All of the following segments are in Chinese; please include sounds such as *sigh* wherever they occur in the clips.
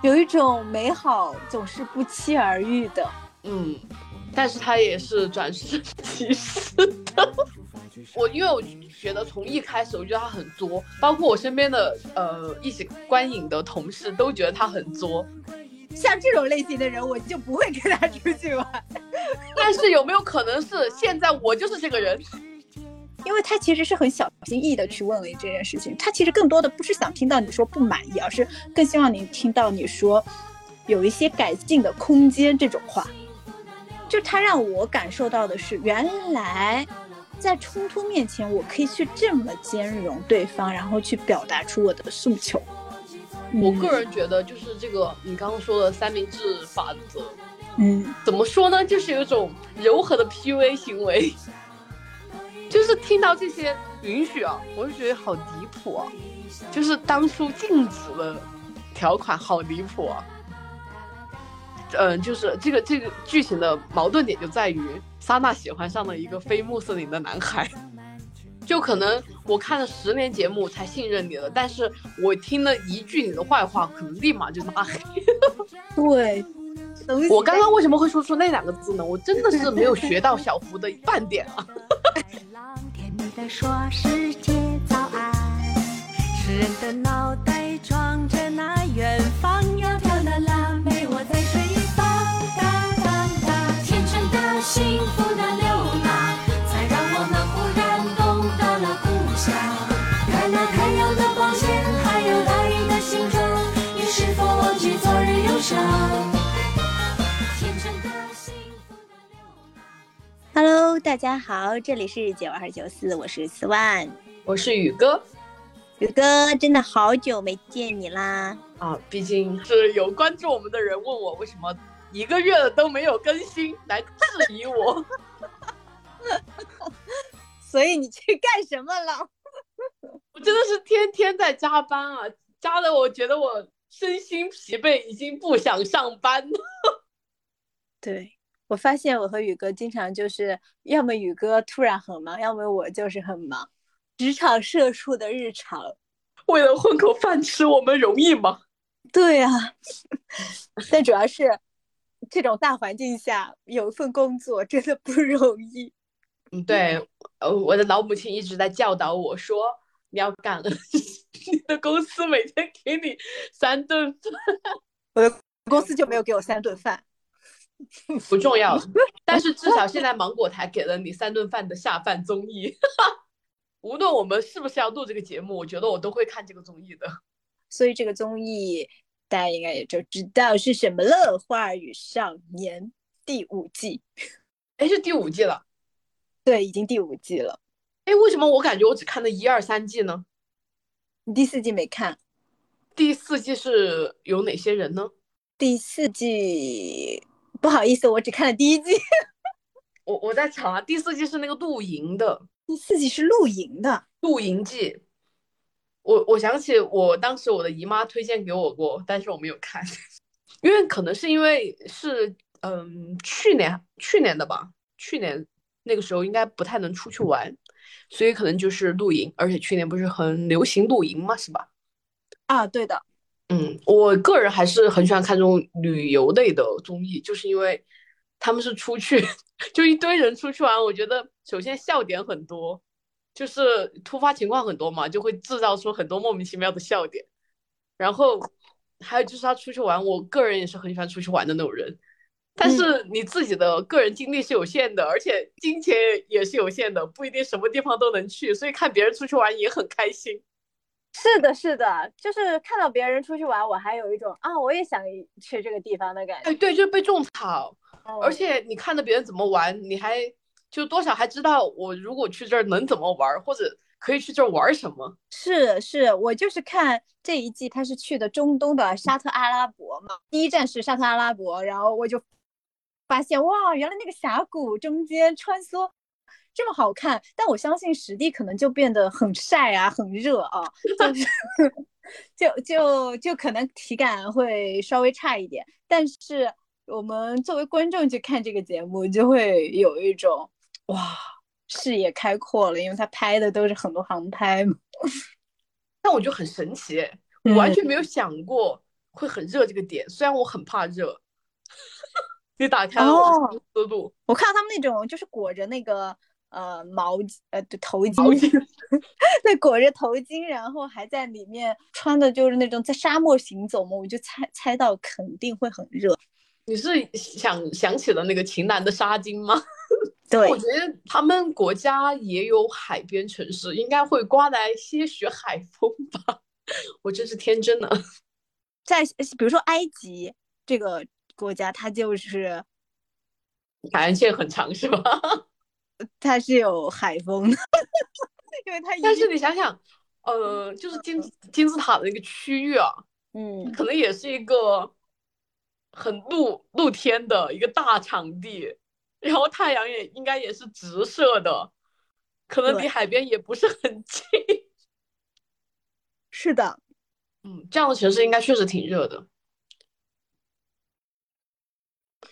有一种美好总是不期而遇的，嗯，但是他也是转瞬即逝的。*laughs* 我因为我觉得从一开始我觉得他很作，包括我身边的呃一起观影的同事都觉得他很作。像这种类型的人，我就不会跟他 *laughs* 出去玩。*laughs* 但是有没有可能是现在我就是这个人？因为他其实是很小心翼翼的去问了你这件事情，他其实更多的不是想听到你说不满意，而是更希望你听到你说有一些改进的空间这种话。就他让我感受到的是，原来在冲突面前，我可以去这么兼容对方，然后去表达出我的诉求。我个人觉得，就是这个你刚刚说的三明治法则，嗯，怎么说呢？就是有一种柔和的 PUA 行为。*laughs* 就是听到这些允许啊，我就觉得好离谱啊！就是当初禁止的条款好离谱啊。嗯，就是这个这个剧情的矛盾点就在于，莎娜喜欢上了一个非穆斯林的男孩，就可能我看了十年节目才信任你了，但是我听了一句你的坏话，可能立马就拉黑。对，*laughs* 我刚刚为什么会说出那两个字呢？我真的是没有学到小福的半点啊。在说世界早安，诗人的脑袋装着那远方，窈？Hello，大家好，这里是九二九四，我是四万，我是宇哥，宇哥真的好久没见你啦！啊，毕竟是有关注我们的人问我为什么一个月了都没有更新，来质疑我，*laughs* 所以你去干什么了？*laughs* 我真的是天天在加班啊，加的我觉得我身心疲惫，已经不想上班了。对。我发现我和宇哥经常就是要么宇哥突然很忙，要么我就是很忙。职场社畜的日常，为了混口饭吃，我们容易吗？对呀，*laughs* 但主要是这种大环境下有一份工作真的不容易。嗯，*laughs* 对，呃，我的老母亲一直在教导我说，你要感恩 *laughs* 你的公司每天给你三顿饭。我的公司就没有给我三顿饭。*laughs* 不重要，*laughs* 但是至少现在芒果台给了你三顿饭的下饭综艺。*laughs* 无论我们是不是要录这个节目，我觉得我都会看这个综艺的。所以这个综艺大家应该也就知道是什么了，《花儿与少年》第五季。哎，是第五季了？对，已经第五季了。哎，为什么我感觉我只看了一二三季呢？你第四季没看？第四季是有哪些人呢？第四季。不好意思，我只看了第一季。*laughs* 我我在抢啊，第四季是那个露营的，第四季是露营的露营季。我我想起我当时我的姨妈推荐给我过，但是我没有看，*laughs* 因为可能是因为是嗯去年去年的吧，去年那个时候应该不太能出去玩，所以可能就是露营，而且去年不是很流行露营嘛，是吧？啊，对的。嗯，我个人还是很喜欢看这种旅游类的综艺，就是因为他们是出去，*laughs* 就一堆人出去玩。我觉得首先笑点很多，就是突发情况很多嘛，就会制造出很多莫名其妙的笑点。然后还有就是他出去玩，我个人也是很喜欢出去玩的那种人。但是你自己的个人精力是有限的，而且金钱也是有限的，不一定什么地方都能去，所以看别人出去玩也很开心。是的，是的，就是看到别人出去玩，我还有一种啊，我也想去这个地方的感觉。哎，对，就是被种草，而且你看着别人怎么玩，你还就多少还知道我如果去这儿能怎么玩，或者可以去这儿玩什么。是是，我就是看这一季他是去的中东的沙特阿拉伯嘛，第一站是沙特阿拉伯，然后我就发现哇，原来那个峡谷中间穿梭。这么好看，但我相信实地可能就变得很晒啊，很热啊，就是 *laughs* 就就就可能体感会稍微差一点。但是我们作为观众去看这个节目，就会有一种哇，视野开阔了，因为他拍的都是很多航拍嘛。*laughs* 但我就很神奇，我完全没有想过会很热这个点，虽然我很怕热。*laughs* 你打开了我思路，我看到他们那种就是裹着那个呃毛呃头巾，对，*laughs* 裹着头巾，然后还在里面穿的就是那种在沙漠行走嘛，我就猜猜到肯定会很热。你是想想起了那个秦岚的纱巾吗？*laughs* 对，我觉得他们国家也有海边城市，应该会刮来些许海风吧。我真是天真的，在比如说埃及这个。国家它就是海岸线很长，是吧？它是有海风的，*laughs* 因为它。但是你想想，呃，就是金金字塔的那个区域啊，嗯，可能也是一个很露露天的一个大场地，然后太阳也应该也是直射的，可能离海边也不是很近。*laughs* 是的，嗯，这样的城市应该确实挺热的。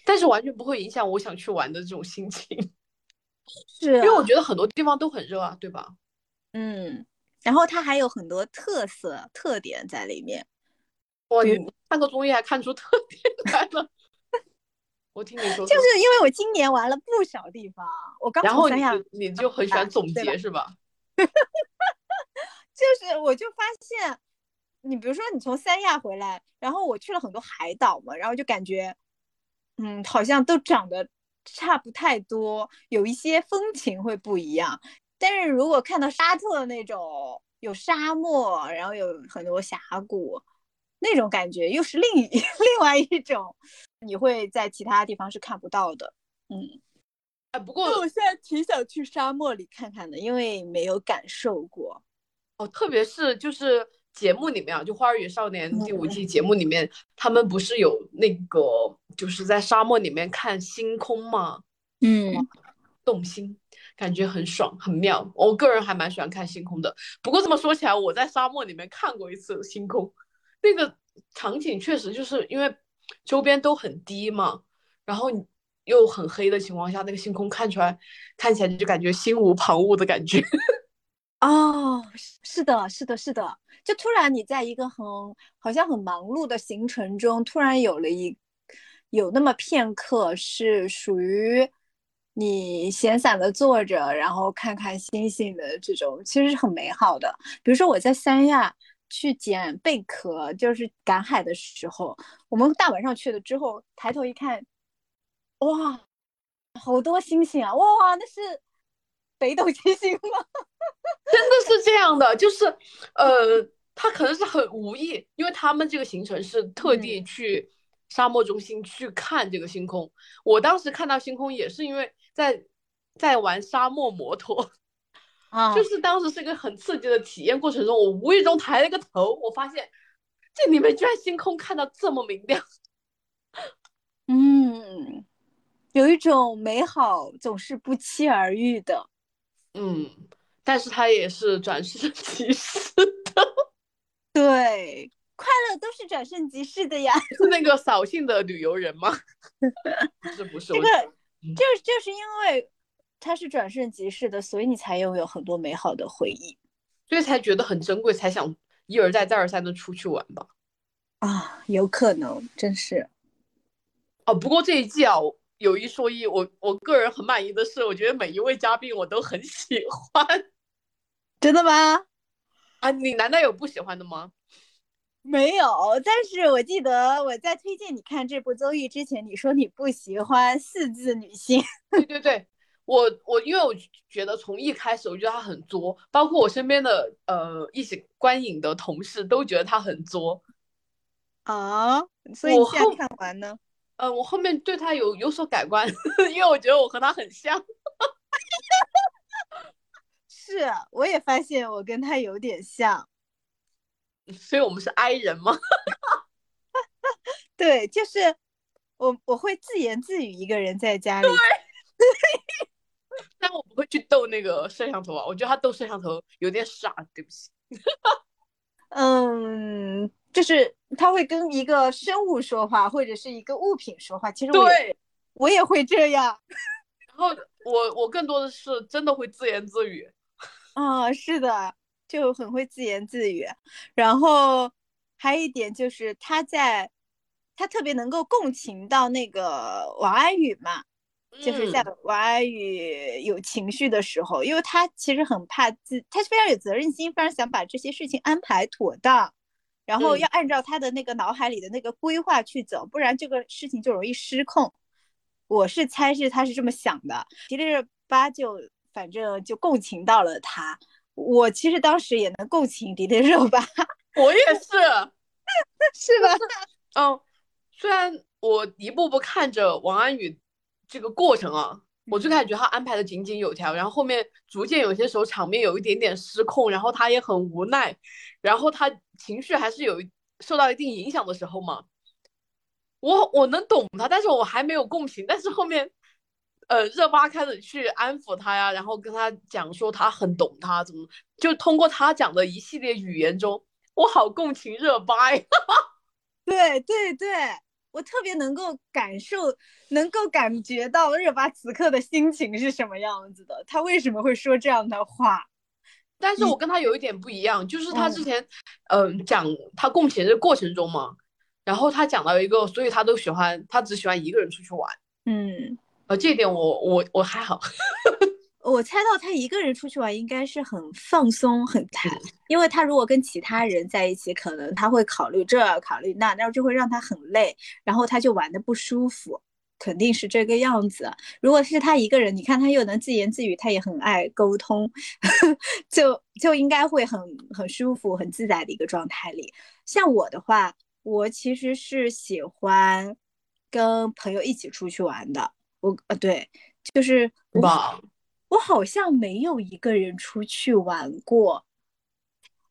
但是完全不会影响我想去玩的这种心情，是因为我觉得很多地方都很热啊，对吧？嗯，然后它还有很多特色特点在里面。哇，你看个综艺还看出特点来了？*laughs* 我听你说，就是因为我今年玩了不少地方，我刚从三亚，你就很喜欢总结是吧？*laughs* 就是我就发现，你比如说你从三亚回来，然后我去了很多海岛嘛，然后就感觉。嗯，好像都长得差不太多，有一些风情会不一样。但是如果看到沙特那种有沙漠，然后有很多峡谷，那种感觉又是另一 *laughs* 另外一种，你会在其他地方是看不到的。嗯，哎，不过我现在挺想去沙漠里看看的，因为没有感受过。哦，特别是就是。节目里面啊，就《花儿与少年》第五季节目里面，他们不是有那个就是在沙漠里面看星空吗？嗯，动心，感觉很爽，很妙。我个人还蛮喜欢看星空的。不过这么说起来，我在沙漠里面看过一次星空，那个场景确实就是因为周边都很低嘛，然后又很黑的情况下，那个星空看出来，看起来就感觉心无旁骛的感觉。*laughs* 哦，是的，是的，是的。就突然你在一个很好像很忙碌的行程中，突然有了一有那么片刻是属于你闲散的坐着，然后看看星星的这种，其实是很美好的。比如说我在三亚去捡贝壳，就是赶海的时候，我们大晚上去了之后，抬头一看，哇，好多星星啊！哇，那是北斗七星吗？*laughs* 真的是这样的，就是呃。他可能是很无意，因为他们这个行程是特地去沙漠中心去看这个星空。我当时看到星空也是因为在在玩沙漠摩托，啊，就是当时是一个很刺激的体验过程中，我无意中抬了个头，我发现这里面居然星空看到这么明亮，嗯，有一种美好总是不期而遇的，嗯，但是它也是转瞬即逝的。对，快乐都是转瞬即逝的呀。*laughs* 是那个扫兴的旅游人吗？*laughs* 是不是？这个就就是因为它是转瞬即逝的，所以你才拥有很多美好的回忆，所以才觉得很珍贵，才想一而再再而三的出去玩吧。啊，有可能，真是。哦，不过这一季啊，有一说一，我我个人很满意的是，我觉得每一位嘉宾我都很喜欢。真的吗？啊，你难道有不喜欢的吗？没有，但是我记得我在推荐你看这部综艺之前，你说你不喜欢四字女性。*laughs* 对对对，我我因为我觉得从一开始我觉得她很作，包括我身边的呃一起观影的同事都觉得她很作。啊，所以你现在看完呢？嗯，我后面对她有有所改观，*laughs* 因为我觉得我和她很像。*laughs* 是，我也发现我跟他有点像，所以我们是 I 人吗？*laughs* 对，就是我我会自言自语一个人在家里，*laughs* 但我不会去逗那个摄像头啊，我觉得他逗摄像头有点傻，对不起。*laughs* 嗯，就是他会跟一个生物说话，或者是一个物品说话，其实对我也会这样。然后我我更多的是真的会自言自语。啊，是的，就很会自言自语。然后还有一点就是他在，他特别能够共情到那个王安宇嘛，就是在王安宇有情绪的时候，因为他其实很怕自，他是非常有责任心，非常想把这些事情安排妥当，然后要按照他的那个脑海里的那个规划去走，不然这个事情就容易失控。我是猜是他是这么想的，迪丽热巴就。反正就共情到了他，我其实当时也能共情迪丽热巴，*laughs* 我也是，*laughs* 是吧？*laughs* 嗯，虽然我一步步看着王安宇这个过程啊，我最开始觉得他安排的井井有条，然后后面逐渐有些时候场面有一点点失控，然后他也很无奈，然后他情绪还是有受到一定影响的时候嘛，我我能懂他，但是我还没有共情，但是后面。呃，热巴开始去安抚他呀，然后跟他讲说他很懂他，怎么就通过他讲的一系列语言中，我好共情热巴呀。*laughs* 对对对，我特别能够感受，能够感觉到热巴此刻的心情是什么样子的，他为什么会说这样的话？但是我跟他有一点不一样，就是他之前，嗯，讲他共情的过程中嘛，然后他讲到一个，所以他都喜欢，他只喜欢一个人出去玩。嗯。呃，这点我我我还好，*laughs* 我猜到他一个人出去玩应该是很放松很谈，因为他如果跟其他人在一起，可能他会考虑这考虑那，那就会让他很累，然后他就玩的不舒服，肯定是这个样子。如果是他一个人，你看他又能自言自语，他也很爱沟通，*laughs* 就就应该会很很舒服很自在的一个状态里。像我的话，我其实是喜欢跟朋友一起出去玩的。我呃对，就是我，我好像没有一个人出去玩过。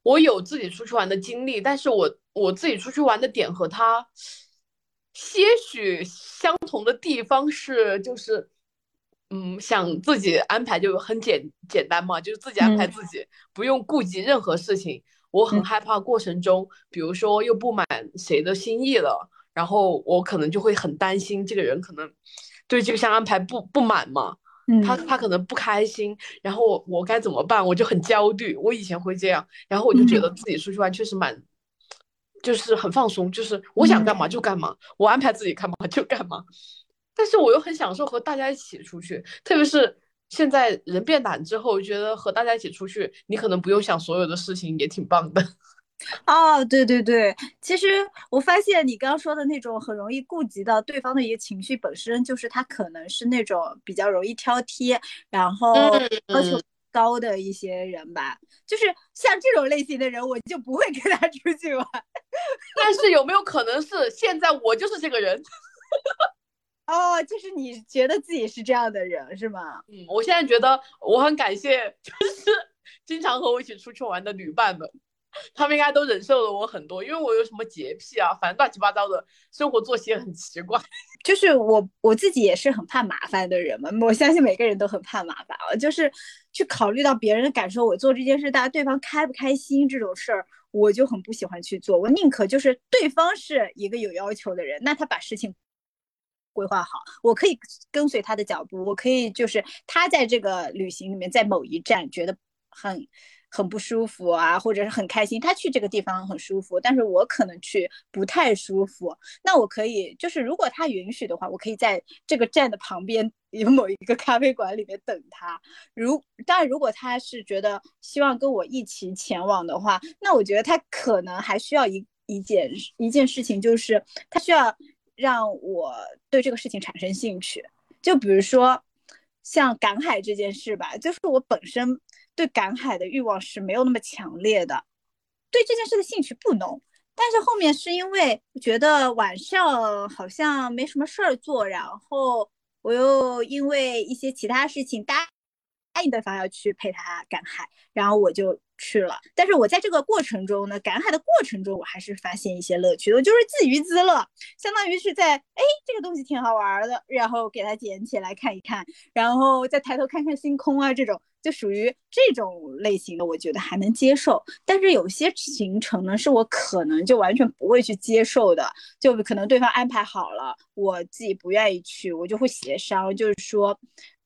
我有自己出去玩的经历，但是我我自己出去玩的点和他些许相同的地方是，就是嗯，想自己安排就很简简单嘛，就是自己安排自己，不用顾及任何事情。我很害怕过程中，比如说又不满谁的心意了，然后我可能就会很担心这个人可能。对这个项安排不不满嘛？他他可能不开心，然后我我该怎么办？我就很焦虑。我以前会这样，然后我就觉得自己出去玩确实蛮，就是很放松，就是我想干嘛就干嘛，我安排自己干嘛就干嘛。但是我又很享受和大家一起出去，特别是现在人变懒之后，觉得和大家一起出去，你可能不用想所有的事情，也挺棒的。哦，对对对，其实我发现你刚刚说的那种很容易顾及到对方的一个情绪，本身就是他可能是那种比较容易挑剔，然后要求高的一些人吧。就是像这种类型的人，我就不会跟他出去玩。*laughs* 但是有没有可能是现在我就是这个人？*laughs* 哦，就是你觉得自己是这样的人是吗？嗯，我现在觉得我很感谢，就是经常和我一起出去玩的旅伴们。他们应该都忍受了我很多，因为我有什么洁癖啊，反正乱七八糟的生活作息很奇怪。*laughs* 就是我我自己也是很怕麻烦的人嘛，我相信每个人都很怕麻烦啊。就是去考虑到别人的感受，我做这件事，大家对方开不开心这种事儿，我就很不喜欢去做。我宁可就是对方是一个有要求的人，那他把事情规划好，我可以跟随他的脚步，我可以就是他在这个旅行里面，在某一站觉得很。很不舒服啊，或者是很开心，他去这个地方很舒服，但是我可能去不太舒服。那我可以，就是如果他允许的话，我可以在这个站的旁边有某一个咖啡馆里面等他。如当然，如果他是觉得希望跟我一起前往的话，那我觉得他可能还需要一一件一件事情，就是他需要让我对这个事情产生兴趣。就比如说像赶海这件事吧，就是我本身。对赶海的欲望是没有那么强烈的，对这件事的兴趣不浓。但是后面是因为觉得晚上好像没什么事儿做，然后我又因为一些其他事情答答应对方要去陪他赶海，然后我就。去了，但是我在这个过程中呢，赶海的过程中，我还是发现一些乐趣的，就是自娱自乐，相当于是在哎，这个东西挺好玩的，然后给它捡起来看一看，然后再抬头看看星空啊，这种就属于这种类型的，我觉得还能接受。但是有些行程呢，是我可能就完全不会去接受的，就可能对方安排好了，我自己不愿意去，我就会协商，就是说。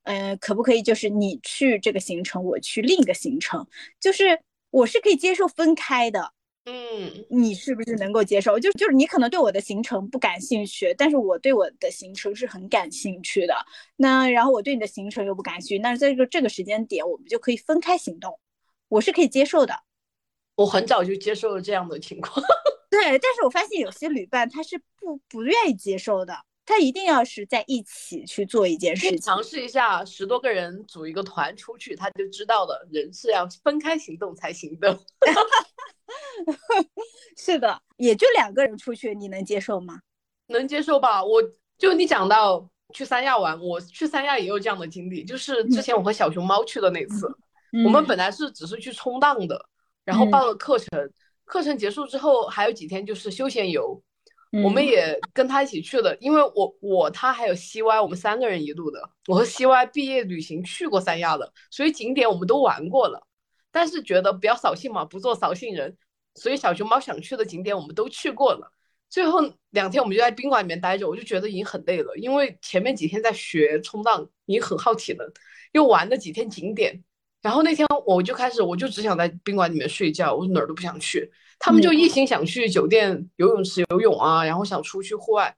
呃，可不可以就是你去这个行程，我去另一个行程，就是我是可以接受分开的。嗯，你是不是能够接受？就就是你可能对我的行程不感兴趣，但是我对我的行程是很感兴趣的。那然后我对你的行程又不感兴趣，那在这个这个时间点，我们就可以分开行动，我是可以接受的。我很早就接受了这样的情况。*laughs* 对，但是我发现有些旅伴他是不不愿意接受的，他一定要是在一起去做一件事情。尝试一下十多个人组一个团出去，他就知道了，人是要分开行动才行的。*laughs* 是的，也就两个人出去，你能接受吗？能接受吧。我就你讲到去三亚玩，我去三亚也有这样的经历，就是之前我和小熊猫去的那次，我们本来是只是去冲浪的，然后报了课程，课程结束之后还有几天就是休闲游，我们也跟他一起去了，因为我我他还有 CY，我们三个人一路的，我和 CY 毕业旅行去过三亚的，所以景点我们都玩过了。但是觉得不要扫兴嘛，不做扫兴人，所以小熊猫想去的景点我们都去过了。最后两天我们就在宾馆里面待着，我就觉得已经很累了，因为前面几天在学冲浪，已经很耗体能，又玩了几天景点，然后那天我就开始，我就只想在宾馆里面睡觉，我哪儿都不想去。他们就一心想去酒店游泳池游泳啊，然后想出去户外。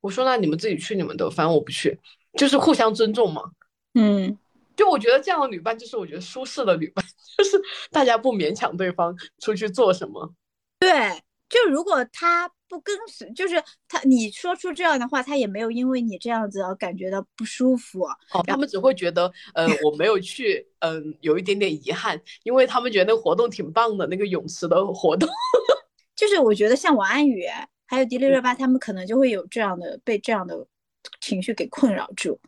我说那你们自己去你们的，反正我不去，就是互相尊重嘛。嗯。就我觉得这样的旅伴，就是我觉得舒适的旅伴，*laughs* 就是大家不勉强对方出去做什么。对，就如果他不跟随，就是他你说出这样的话，他也没有因为你这样子而感觉到不舒服。哦，他们只会觉得，呃，我没有去，嗯，有一点点遗憾，因为他们觉得那个活动挺棒的，那个泳池的活动。*laughs* 就是我觉得像王安宇还有迪丽热巴，他们可能就会有这样的被这样的情绪给困扰住。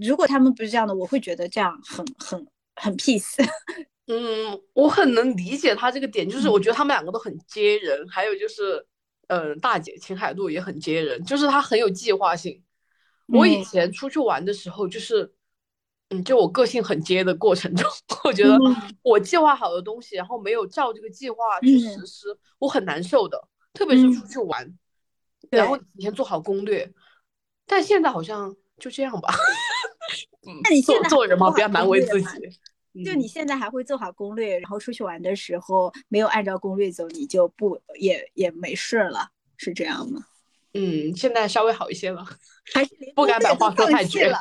如果他们不是这样的，我会觉得这样很很很 peace。*laughs* 嗯，我很能理解他这个点，就是我觉得他们两个都很接人，还有就是，嗯，大姐秦海璐也很接人，就是她很有计划性。我以前出去玩的时候，就是，嗯，就我个性很接的过程中，*laughs* 我觉得我计划好的东西，然后没有照这个计划去实施，我很难受的。特别是出去玩，然后提前做好攻略，但现在好像就这样吧。那你现在做人嘛，不要难为自己。就你现在还会做好攻略，然后出去玩的时候没有按照攻略走，你就不也也没事了，是这样吗？嗯，现在稍微好一些了，*laughs* 还是不敢把话说太绝了。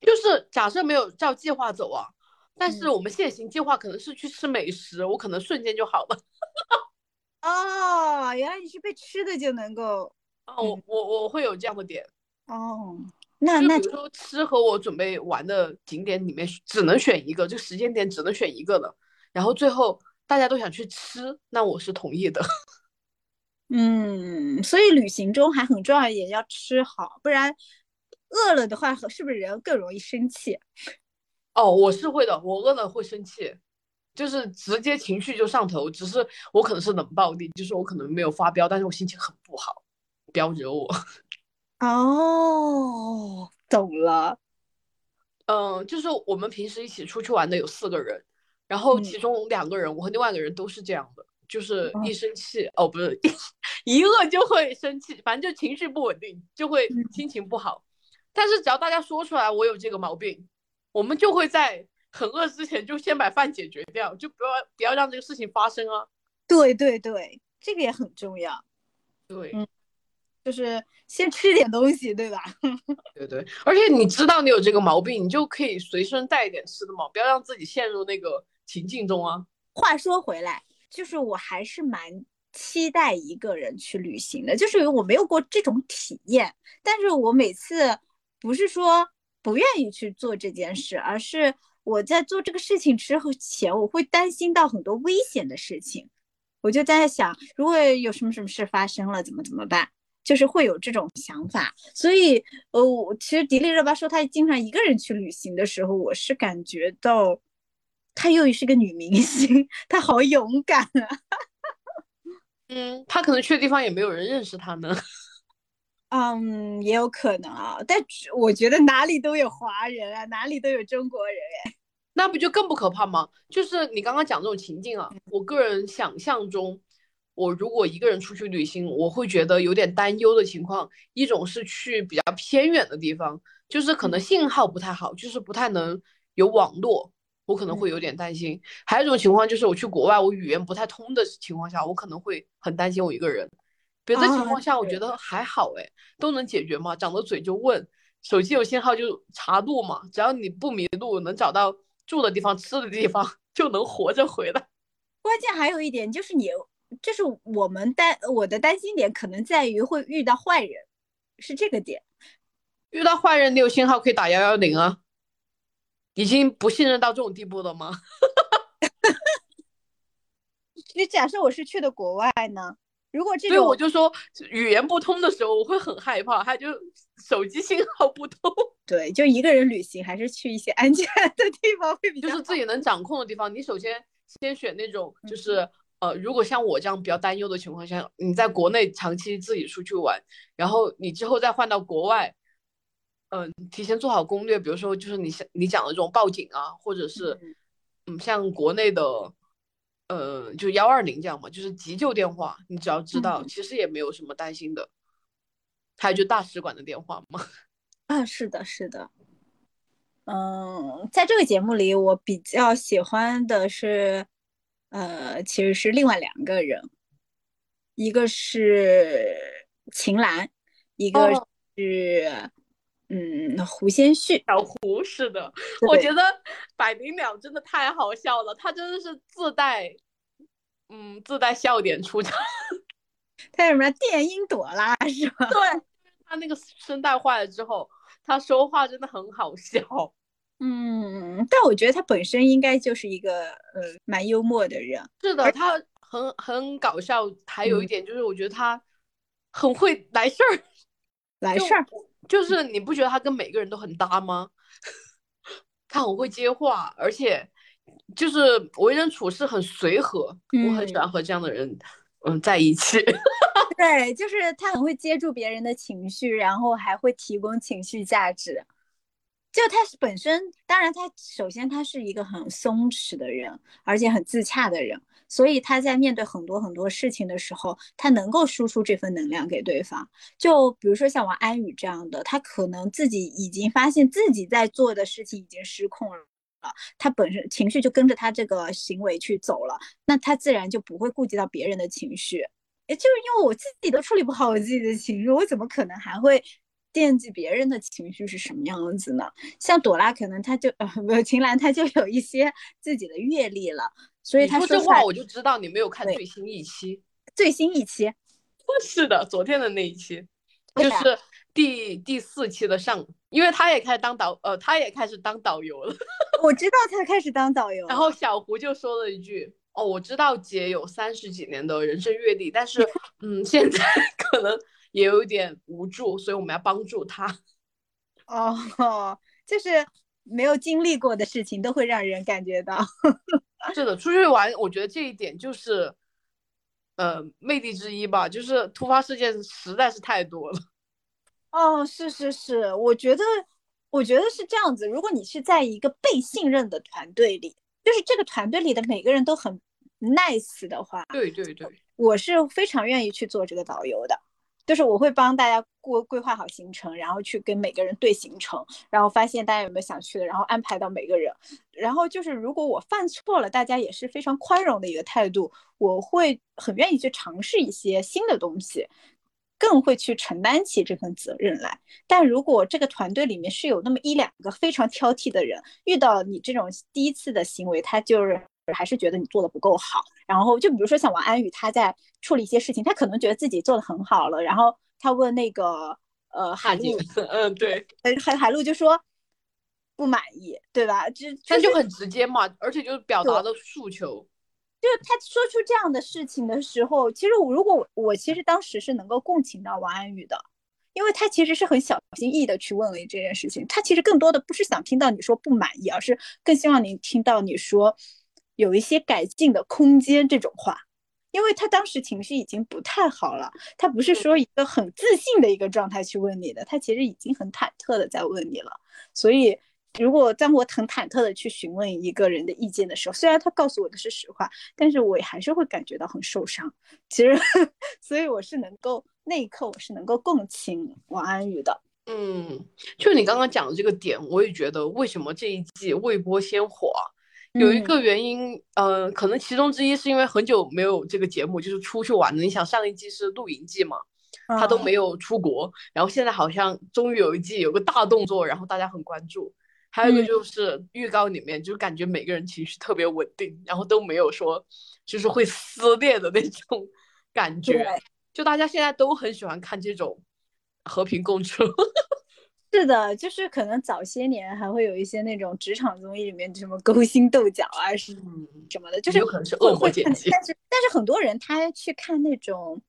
就是假设没有照计划走啊，但是我们现行计划可能是去吃美食，我可能瞬间就好了。*laughs* 哦，原来你是被吃的就能够。哦，我我我会有这样的点。哦。那那比如说吃和我准备玩的景点里面只能选一个，这个时间点只能选一个的，然后最后大家都想去吃，那我是同意的。*laughs* 嗯，所以旅行中还很重要一点，要吃好，不然饿了的话，是不是人更容易生气？*laughs* 哦，我是会的，我饿了会生气，就是直接情绪就上头。只是我可能是冷暴力，就是我可能没有发飙，但是我心情很不好，不要惹我。哦，懂了。嗯，就是我们平时一起出去玩的有四个人，然后其中两个人，我和另外一个人都是这样的，就是一生气哦，不是 *laughs* 一饿就会生气，反正就情绪不稳定，就会心情不好。但是只要大家说出来我有这个毛病，我们就会在很饿之前就先把饭解决掉，就不要不要让这个事情发生啊。对对对，这个也很重要。对，嗯。就是先吃点东西，对吧？*laughs* 对对，而且你知道你有这个毛病，你就可以随身带一点吃的嘛，不要让自己陷入那个情境中啊。话说回来，就是我还是蛮期待一个人去旅行的，就是我没有过这种体验，但是我每次不是说不愿意去做这件事，而是我在做这个事情之前，我会担心到很多危险的事情，我就在想，如果有什么什么事发生了，怎么怎么办？就是会有这种想法，所以，呃，我其实迪丽热巴说她经常一个人去旅行的时候，我是感觉到，她又是个女明星，她好勇敢啊。嗯，她可能去的地方也没有人认识她呢。嗯，也有可能啊，但我觉得哪里都有华人啊，哪里都有中国人哎，那不就更不可怕吗？就是你刚刚讲这种情境啊，我个人想象中。我如果一个人出去旅行，我会觉得有点担忧的情况，一种是去比较偏远的地方，就是可能信号不太好，就是不太能有网络，我可能会有点担心。还有一种情况就是我去国外，我语言不太通的情况下，我可能会很担心我一个人。别的情况下我觉得还好，哎，都能解决嘛，长着嘴就问，手机有信号就查路嘛，只要你不迷路，能找到住的地方、吃的地方，*laughs* 就能活着回来。关键还有一点就是你，就是我们担我的担心点可能在于会遇到坏人，是这个点。遇到坏人，你有信号可以打幺幺零啊。已经不信任到这种地步了吗？*laughs* 你假设我是去的国外呢？如果这种，所以我就说语言不通的时候，我会很害怕。还有就手机信号不通。*laughs* 对，就一个人旅行，还是去一些安全的地方会比较。就是自己能掌控的地方。你首先先选那种，就是呃，如果像我这样比较担忧的情况下，你在国内长期自己出去玩，然后你之后再换到国外。嗯，提前做好攻略，比如说就是你像你讲的这种报警啊，或者是嗯，像国内的呃，就幺二零这样嘛，就是急救电话，你只要知道，其实也没有什么担心的。还有就大使馆的电话嘛。*laughs* 啊，是的，是的。嗯，在这个节目里，我比较喜欢的是，呃，其实是另外两个人，一个是秦岚，一个是。嗯，胡先煦，小胡是的，我觉得百灵鸟真的太好笑了，他真的是自带，嗯，自带笑点出场。*laughs* 他什么电音朵拉是吧？对，他那个声带坏了之后，他说话真的很好笑。嗯，但我觉得他本身应该就是一个呃蛮幽默的人。是的，他很很搞笑，还有一点就是我觉得他很会来事儿，*laughs* 来事儿。就是你不觉得他跟每个人都很搭吗？他很会 *laughs* 接话，而且就是为人处事很随和，我很喜欢和这样的人嗯在一起。*laughs* 对，就是他很会接住别人的情绪，然后还会提供情绪价值。就他本身，当然他首先他是一个很松弛的人，而且很自洽的人。所以他在面对很多很多事情的时候，他能够输出这份能量给对方。就比如说像王安宇这样的，他可能自己已经发现自己在做的事情已经失控了，他本身情绪就跟着他这个行为去走了，那他自然就不会顾及到别人的情绪。也就是因为我自己都处理不好我自己的情绪，我怎么可能还会惦记别人的情绪是什么样子呢？像朵拉，可能他就呃不，秦岚他就有一些自己的阅历了。所以他说这话，我就知道你没有看最新一期。*laughs* 最新一期，*laughs* 是的，昨天的那一期，就是第第四期的上，因为他也开始当导，呃，他也开始当导游了。*laughs* 我知道他开始当导游。然后小胡就说了一句：“哦，我知道姐有三十几年的人生阅历，但是，嗯，现在可能也有点无助，所以我们要帮助他。*laughs* ”哦，就是没有经历过的事情，都会让人感觉到。*laughs* 是的，出去玩，我觉得这一点就是，呃，魅力之一吧。就是突发事件实在是太多了。*laughs* 哦，是是是，我觉得，我觉得是这样子。如果你是在一个被信任的团队里，就是这个团队里的每个人都很 nice 的话，对对对，我是非常愿意去做这个导游的。就是我会帮大家过规划好行程，然后去跟每个人对行程，然后发现大家有没有想去的，然后安排到每个人。然后就是如果我犯错了，大家也是非常宽容的一个态度，我会很愿意去尝试一些新的东西，更会去承担起这份责任来。但如果这个团队里面是有那么一两个非常挑剔的人，遇到你这种第一次的行为，他就是。还是觉得你做的不够好，然后就比如说像王安宇，他在处理一些事情，他可能觉得自己做的很好了，然后他问那个呃海陆，嗯对，海海陆就说不满意，对吧？就他就很直接嘛，而且就是表达的诉求，就是他说出这样的事情的时候，其实我如果我其实当时是能够共情到王安宇的，因为他其实是很小心翼翼的去问了这件事情，他其实更多的不是想听到你说不满意，而是更希望你听到你说。有一些改进的空间，这种话，因为他当时情绪已经不太好了，他不是说一个很自信的一个状态去问你的，他其实已经很忐忑的在问你了。所以，如果当我很忐忑的去询问一个人的意见的时候，虽然他告诉我的是实话，但是我还是会感觉到很受伤。其实，*laughs* 所以我是能够那一刻我是能够共情王安宇的。嗯，就你刚刚讲的这个点，我也觉得为什么这一季未播先火，有一个原因，呃，可能其中之一是因为很久没有这个节目，就是出去玩的。你想上一季是露营季嘛，他都没有出国，然后现在好像终于有一季有个大动作，然后大家很关注。还有一个就是预告里面就感觉每个人情绪特别稳定，然后都没有说就是会撕裂的那种感觉，就大家现在都很喜欢看这种。和平共处，是的，就是可能早些年还会有一些那种职场综艺里面什么勾心斗角啊，是什么的，就是有可能是恶魔剪辑。但是但是很多人他去看那种，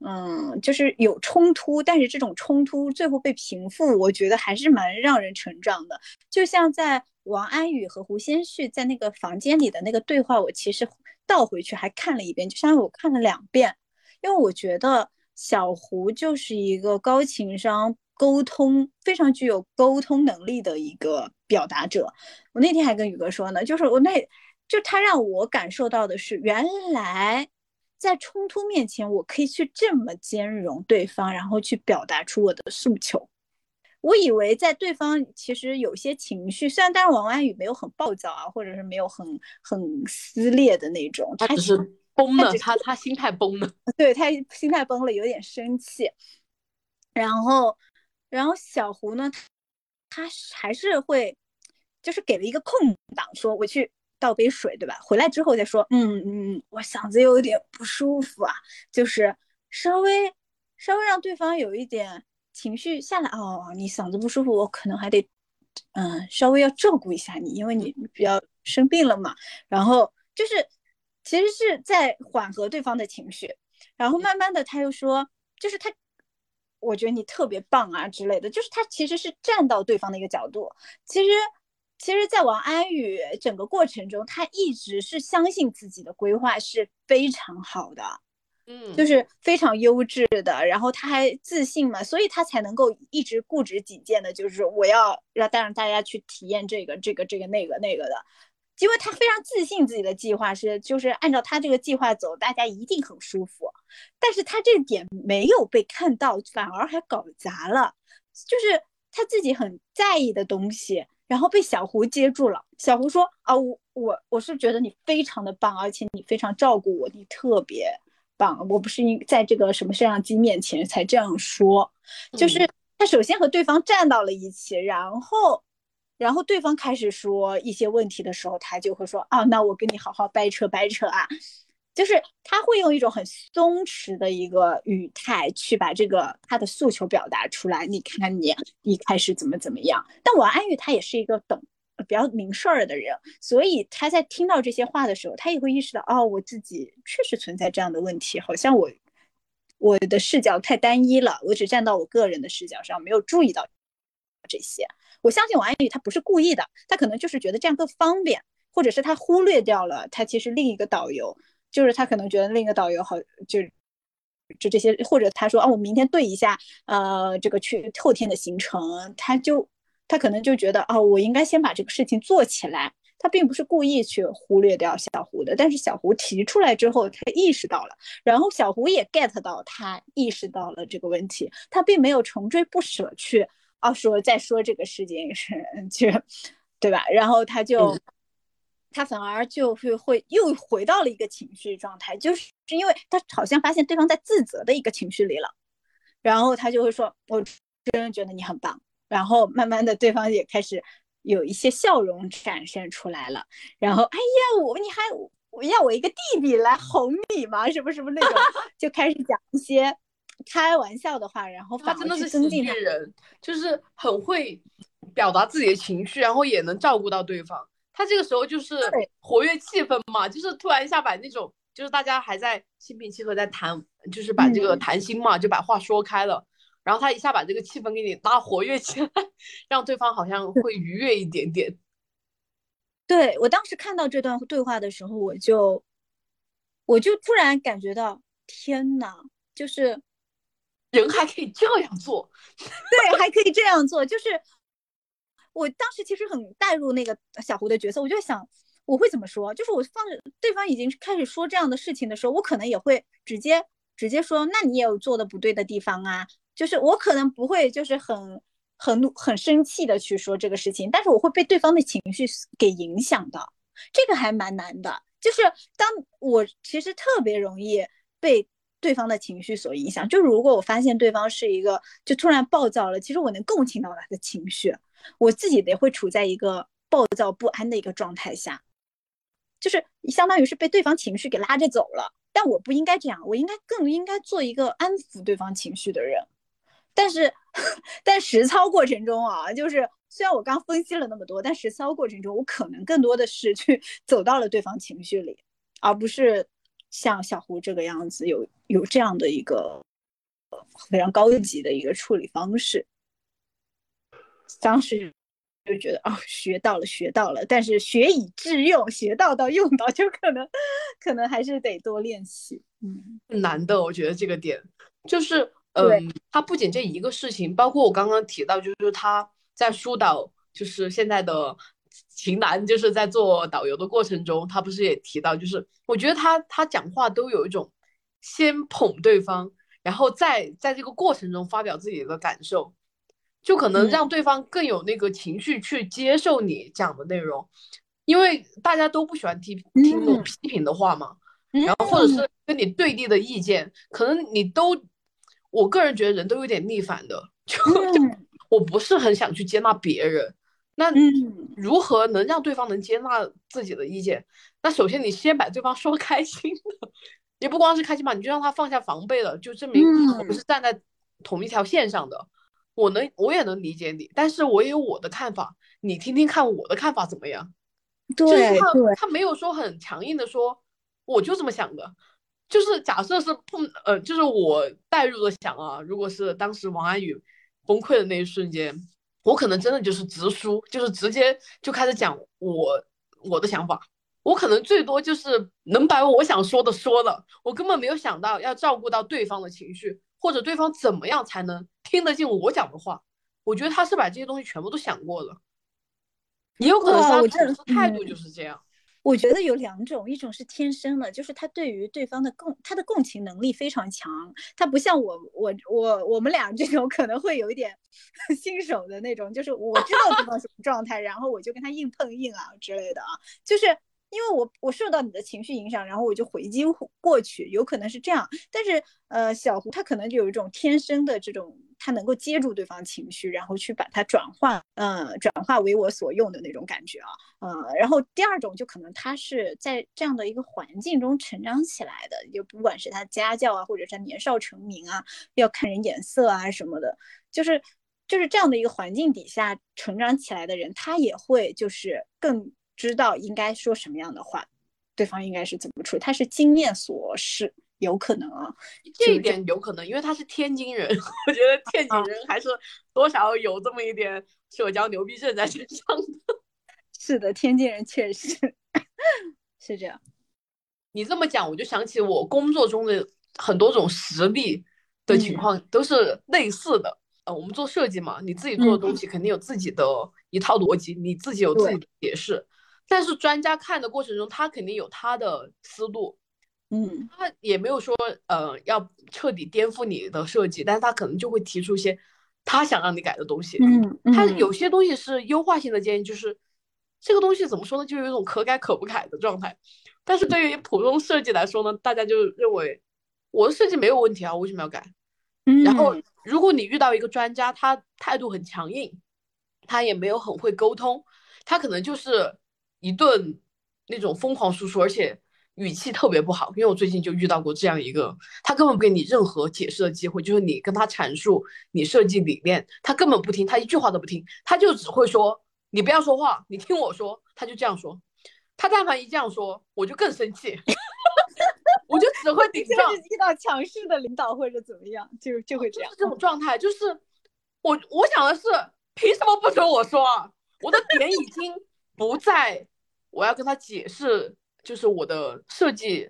嗯，就是有冲突，但是这种冲突最后被平复，我觉得还是蛮让人成长的。就像在王安宇和胡先煦在那个房间里的那个对话，我其实倒回去还看了一遍，就相当于我看了两遍，因为我觉得。小胡就是一个高情商、沟通非常具有沟通能力的一个表达者。我那天还跟宇哥说呢，就是我那，就他让我感受到的是，原来在冲突面前，我可以去这么兼容对方，然后去表达出我的诉求。我以为在对方其实有些情绪，虽然当然王安宇没有很暴躁啊，或者是没有很很撕裂的那种，他只是。崩了，他他心态崩了，*laughs* 对他心态崩了，有点生气。然后，然后小胡呢，他还是会，就是给了一个空档，说我去倒杯水，对吧？回来之后再说，嗯嗯，我嗓子有点不舒服啊，就是稍微稍微让对方有一点情绪下来。哦，你嗓子不舒服，我可能还得，嗯，稍微要照顾一下你，因为你比较生病了嘛。然后就是。其实是在缓和对方的情绪，然后慢慢的他又说，就是他，我觉得你特别棒啊之类的，就是他其实是站到对方的一个角度。其实，其实，在王安宇整个过程中，他一直是相信自己的规划是非常好的，嗯，就是非常优质的。然后他还自信嘛，所以他才能够一直固执己见的，就是我要让带让大家去体验这个这个这个那个那个的。因为他非常自信，自己的计划是就是按照他这个计划走，大家一定很舒服。但是他这点没有被看到，反而还搞砸了。就是他自己很在意的东西，然后被小胡接住了。小胡说：“啊，我我我是觉得你非常的棒，而且你非常照顾我，你特别棒。我不是因在这个什么摄像机面前才这样说，就是他首先和对方站到了一起，然后。”然后对方开始说一些问题的时候，他就会说啊，那我跟你好好掰扯掰扯啊，就是他会用一种很松弛的一个语态去把这个他的诉求表达出来。你看你一开始怎么怎么样，但王安宇他也是一个懂比较明事儿的人，所以他在听到这些话的时候，他也会意识到哦，我自己确实存在这样的问题，好像我我的视角太单一了，我只站到我个人的视角上，没有注意到这些。我相信王安宇他不是故意的，他可能就是觉得这样更方便，或者是他忽略掉了他其实另一个导游，就是他可能觉得另一个导游好，就就这些，或者他说啊，我明天对一下，呃，这个去后天的行程，他就他可能就觉得啊，我应该先把这个事情做起来，他并不是故意去忽略掉小胡的，但是小胡提出来之后，他意识到了，然后小胡也 get 到他意识到了这个问题，他并没有穷追不舍去。哦，说再说这个事情是就，对吧？然后他就，他反而就会会又回到了一个情绪状态，就是因为他好像发现对方在自责的一个情绪里了，然后他就会说：“我真的觉得你很棒。”然后慢慢的，对方也开始有一些笑容展现出来了。然后，哎呀，我你还我要我一个弟弟来哄你吗？什么什么那种，就开始讲一些。开玩笑的话，然后他真的是增进人，就是很会表达自己的情绪，然后也能照顾到对方。他这个时候就是活跃气氛嘛，就是突然一下把那种就是大家还在心平气和在谈，就是把这个谈心嘛，就把话说开了。然后他一下把这个气氛给你拉活跃起来，*laughs* 让对方好像会愉悦一点点。对我当时看到这段对话的时候，我就我就突然感觉到，天呐，就是。人还可以这样做，*laughs* 对，还可以这样做。就是我当时其实很带入那个小胡的角色，我就想我会怎么说。就是我放着对方已经开始说这样的事情的时候，我可能也会直接直接说，那你也有做的不对的地方啊。就是我可能不会就是很很、很生气的去说这个事情，但是我会被对方的情绪给影响到，这个还蛮难的。就是当我其实特别容易被对方的情绪所影响，就是如果我发现对方是一个就突然暴躁了，其实我能共情到他的情绪，我自己也会处在一个暴躁不安的一个状态下，就是相当于是被对方情绪给拉着走了。但我不应该这样，我应该更应该做一个安抚对方情绪的人。但是，*laughs* 在实操过程中啊，就是虽然我刚分析了那么多，但实操过程中，我可能更多的是去走到了对方情绪里，而不是像小胡这个样子有有这样的一个非常高级的一个处理方式。当时就觉得哦，学到了，学到了，但是学以致用，学到到用到，就可能可能还是得多练习。嗯，难的，我觉得这个点就是。嗯，他不仅这一个事情，包括我刚刚提到，就是他在疏导，就是现在的秦岚，就是在做导游的过程中，他不是也提到，就是我觉得他他讲话都有一种先捧对方，然后再在这个过程中发表自己的感受，就可能让对方更有那个情绪去接受你讲的内容，因为大家都不喜欢听听那种批评的话嘛，然后或者是跟你对立的意见，可能你都。我个人觉得人都有点逆反的，就就 *laughs* 我不是很想去接纳别人。那如何能让对方能接纳自己的意见？那首先你先把对方说 *laughs* 开心的，也不光是开心吧，你就让他放下防备了，就证明我们是站在同一条线上的。我能，我也能理解你，但是我也有我的看法，你听听看我的看法怎么样？对，他他没有说很强硬的说，我就这么想的。就是假设是碰呃，就是我代入的想啊，如果是当时王安宇崩溃的那一瞬间，我可能真的就是直抒，就是直接就开始讲我我的想法，我可能最多就是能把我想说的说了，我根本没有想到要照顾到对方的情绪，或者对方怎么样才能听得进我讲的话。我觉得他是把这些东西全部都想过了，也有可能是他处事态度就是这样。我觉得有两种，一种是天生的，就是他对于对方的共，他的共情能力非常强。他不像我，我我我们俩这种可能会有一点 *laughs* 新手的那种，就是我知道对方什么状态，然后我就跟他硬碰硬啊之类的啊，就是因为我我受到你的情绪影响，然后我就回击过去，有可能是这样。但是呃，小胡他可能就有一种天生的这种。他能够接住对方情绪，然后去把它转化，嗯，转化为我所用的那种感觉啊，呃，然后第二种就可能他是在这样的一个环境中成长起来的，就不管是他家教啊，或者是他年少成名啊，要看人眼色啊什么的，就是就是这样的一个环境底下成长起来的人，他也会就是更知道应该说什么样的话，对方应该是怎么处理，他是经验所示。有可能啊，这一点有可能，因为他是天津人，*laughs* 我觉得天津人还是多少有这么一点社交牛逼症在身上的。*laughs* 是的，天津人确实 *laughs* 是这样。你这么讲，我就想起我工作中的很多种实例的情况，都是类似的。呃，我们做设计嘛，你自己做的东西肯定有自己的一套逻辑，你自己有自己的解释。但是专家看的过程中，他肯定有他的思路。嗯，他也没有说，呃，要彻底颠覆你的设计，但是他可能就会提出一些他想让你改的东西。嗯，他有些东西是优化性的建议，就是这个东西怎么说呢，就有一种可改可不改的状态。但是对于普通设计来说呢，大家就认为我的设计没有问题啊，为什么要改？然后如果你遇到一个专家，他态度很强硬，他也没有很会沟通，他可能就是一顿那种疯狂输出，而且。语气特别不好，因为我最近就遇到过这样一个，他根本不给你任何解释的机会，就是你跟他阐述你设计理念，他根本不听，他一句话都不听，他就只会说你不要说话，你听我说，他就这样说。他但凡一这样说，我就更生气，*laughs* 我就只会 *laughs* 顶撞。遇到强势的领导或者怎么样，就就会这样。这种状态就是我我想的是，凭什么不准我说？我的点已经不在我要跟他解释。就是我的设计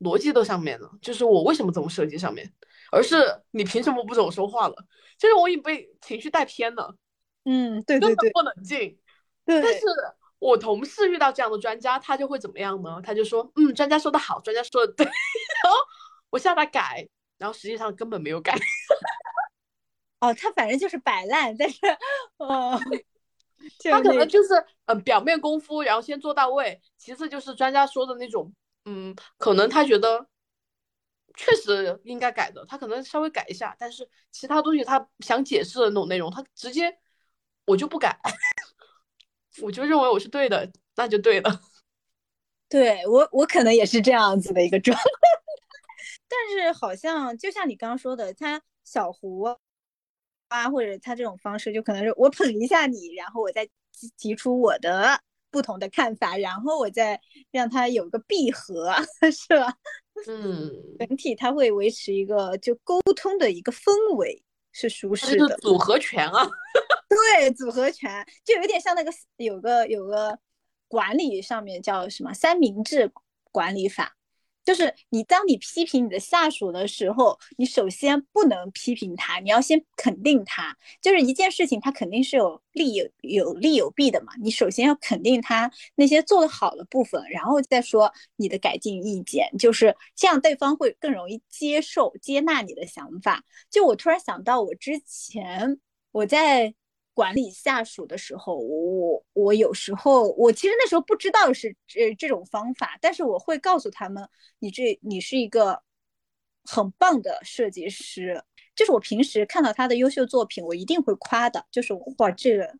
逻辑的上面了，就是我为什么这么设计上面，而是你凭什么不准我说话了？就是我已经被情绪带偏了，嗯，对对对，不冷静。对，但是我同事遇到这样的专家，他就会怎么样呢？他就说，嗯，专家说的好，专家说的对，*laughs* 然后我下他改，然后实际上根本没有改。*laughs* 哦，他反正就是摆烂，但是，哦，*laughs* 他可能就是嗯表面功夫，然后先做到位，其次就是专家说的那种，嗯，可能他觉得确实应该改的，他可能稍微改一下，但是其他东西他想解释的那种内容，他直接我就不改，*laughs* 我就认为我是对的，那就对了。*laughs* 对我，我可能也是这样子的一个状态，但是好像就像你刚刚说的，他小胡啊，或者他这种方式，就可能是我捧一下你，然后我再提出我的不同的看法，然后我再让他有个闭合，*laughs* 是吧？嗯，整体他会维持一个就沟通的一个氛围是舒适的，组合拳啊，*laughs* 对，组合拳就有点像那个有个有个。管理上面叫什么三明治管理法，就是你当你批评你的下属的时候，你首先不能批评他，你要先肯定他。就是一件事情，他肯定是有利有有利有弊的嘛。你首先要肯定他那些做得好的部分，然后再说你的改进意见，就是这样，对方会更容易接受接纳你的想法。就我突然想到，我之前我在。管理下属的时候，我我我有时候我其实那时候不知道是这这种方法，但是我会告诉他们，你这你是一个很棒的设计师，就是我平时看到他的优秀作品，我一定会夸的，就是哇这个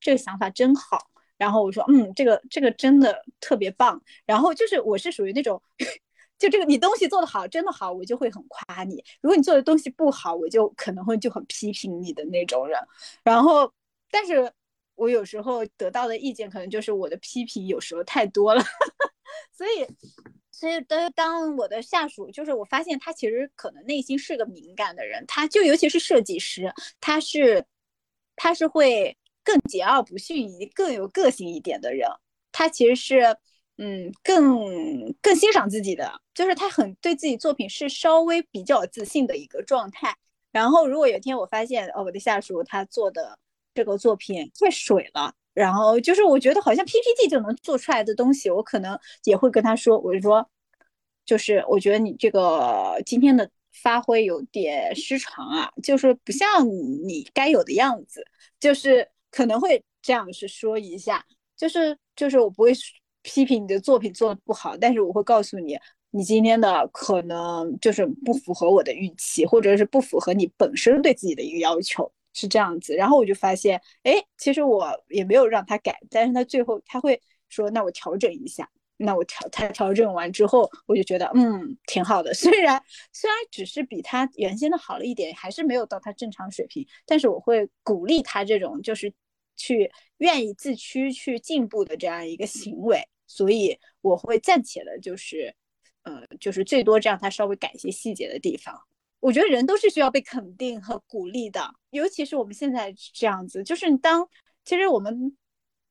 这个想法真好，然后我说嗯这个这个真的特别棒，然后就是我是属于那种。*laughs* 就这个，你东西做得好，真的好，我就会很夸你；如果你做的东西不好，我就可能会就很批评你的那种人。然后，但是我有时候得到的意见，可能就是我的批评有时候太多了。*laughs* 所以，所以当当我的下属，就是我发现他其实可能内心是个敏感的人，他就尤其是设计师，他是他是会更桀骜不驯、更有个性一点的人，他其实是。嗯，更更欣赏自己的，就是他很对自己作品是稍微比较自信的一个状态。然后，如果有一天我发现，哦，我的下属他做的这个作品太水了，然后就是我觉得好像 PPT 就能做出来的东西，我可能也会跟他说，我就说，就是我觉得你这个今天的发挥有点失常啊，就是不像你该有的样子，就是可能会这样是说一下，就是就是我不会。批评你的作品做的不好，但是我会告诉你，你今天的可能就是不符合我的预期，或者是不符合你本身对自己的一个要求，是这样子。然后我就发现，哎，其实我也没有让他改，但是他最后他会说，那我调整一下。那我调他调整完之后，我就觉得，嗯，挺好的。虽然虽然只是比他原先的好了一点，还是没有到他正常水平，但是我会鼓励他这种就是。去愿意自驱去进步的这样一个行为，所以我会暂且的，就是，呃，就是最多这样他稍微改一些细节的地方。我觉得人都是需要被肯定和鼓励的，尤其是我们现在这样子，就是当其实我们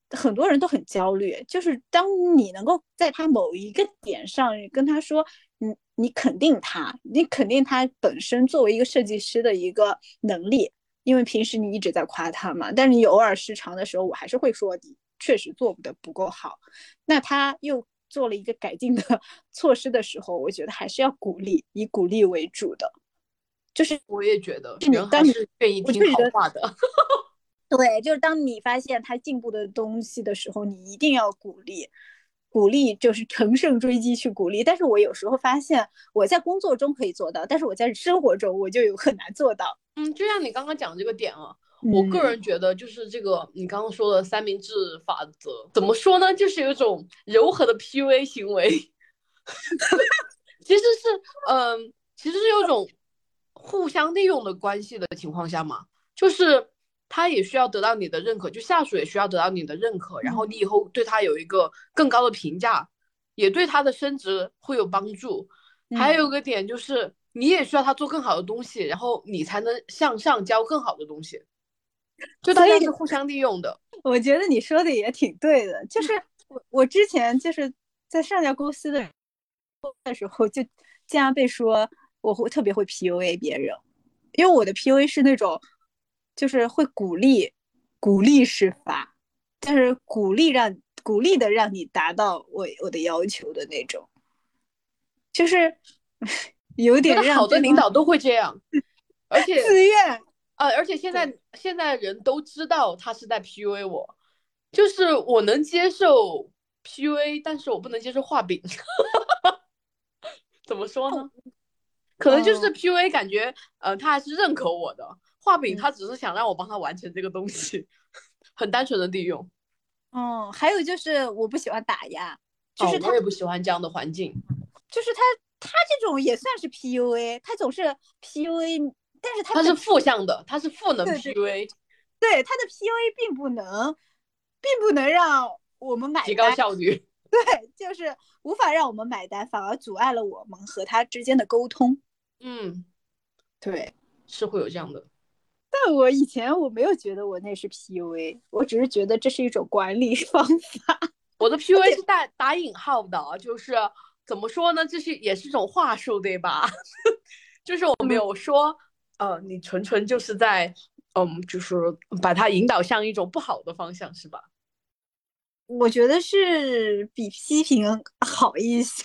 很多人都很焦虑，就是当你能够在他某一个点上跟他说，你你肯定他，你肯定他本身作为一个设计师的一个能力。因为平时你一直在夸他嘛，但是你偶尔失常的时候，我还是会说你确实做的不够好。那他又做了一个改进的 *laughs* 措施的时候，我觉得还是要鼓励，以鼓励为主的。就是我也觉得，你当你愿意听好话的。*laughs* 对，就是当你发现他进步的东西的时候，你一定要鼓励。鼓励就是乘胜追击去鼓励，但是我有时候发现我在工作中可以做到，但是我在生活中我就有很难做到。嗯，就像你刚刚讲这个点啊，我个人觉得就是这个你刚刚说的三明治法则，怎么说呢？就是有一种柔和的 PUA 行为，*laughs* 其实是嗯，其实是有种互相利用的关系的情况下嘛，就是。他也需要得到你的认可，就下属也需要得到你的认可，然后你以后对他有一个更高的评价，也对他的升职会有帮助。还有个点就是，你也需要他做更好的东西，然后你才能向上交更好的东西。就大家是互相利用的。我觉得你说的也挺对的，就是我我之前就是在上家公司的的时候，就经常被说我会特别会 PUA 别人，因为我的 PUA 是那种。就是会鼓励，鼓励式发，就是鼓励让鼓励的让你达到我我的要求的那种，就是 *laughs* 有点让好多领导都会这样，而且自愿呃，而且现在现在人都知道他是在 PUA 我，就是我能接受 PUA，但是我不能接受画饼。*laughs* 怎么说呢？可能就是 PUA，感觉呃他还是认可我的。画饼他只是想让我帮他完成这个东西，*laughs* 很单纯的利用。嗯，还有就是我不喜欢打压，就是我也不喜欢这样的环境。就是他他这种也算是 PUA，他总是 PUA，但是他他是负向的，他是负能 PUA。对他的 PUA 并不能，并不能让我们买单，提高效率。*laughs* 对，就是无法让我们买单，反而阻碍了我们和他之间的沟通。嗯，对，是会有这样的。但我以前我没有觉得我那是 PUA，我只是觉得这是一种管理方法。*laughs* 我的 PUA 是带打引号的，就是怎么说呢？这是也是一种话术，对吧？*laughs* 就是我没有说，呃，你纯纯就是在，嗯，就是把它引导向一种不好的方向，是吧？我觉得是比批评好一些。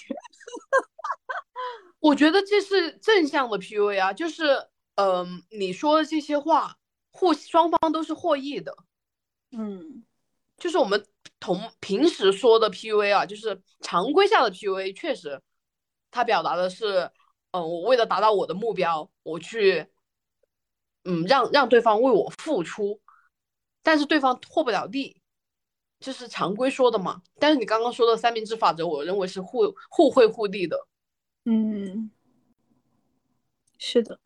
我觉得这是正向的 PUA 啊，就是。嗯，你说的这些话，互双方都是获益的。嗯，就是我们同平时说的 PUA 啊，就是常规下的 PUA，确实，他表达的是，嗯，我为了达到我的目标，我去，嗯，让让对方为我付出，但是对方获不了利，这是常规说的嘛。但是你刚刚说的三明治法则，我认为是互互惠互利的。嗯，是的。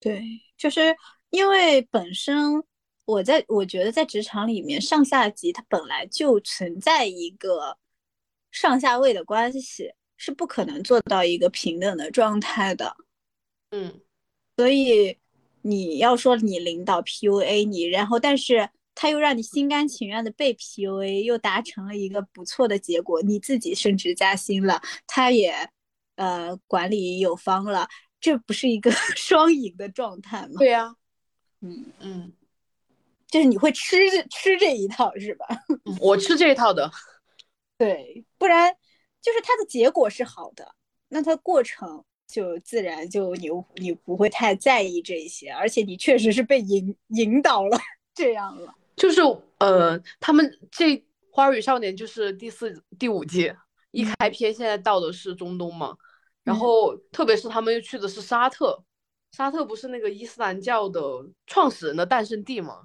对，就是因为本身我在我觉得在职场里面上下级它本来就存在一个上下位的关系，是不可能做到一个平等的状态的。嗯，所以你要说你领导 PUA 你，然后但是他又让你心甘情愿的被 PUA，又达成了一个不错的结果，你自己升职加薪了，他也呃管理有方了。这不是一个 *laughs* 双赢的状态吗？对呀，嗯嗯，就是你会吃吃这一套是吧？*laughs* 我吃这一套的，对，不然就是它的结果是好的，那它过程就自然就你你不会太在意这些，而且你确实是被引引导了这样了。就是呃，他们这《花儿与少年》就是第四第五季一开篇，现在到的是中东嘛？然后，特别是他们又去的是沙特，沙特不是那个伊斯兰教的创始人的诞生地嘛？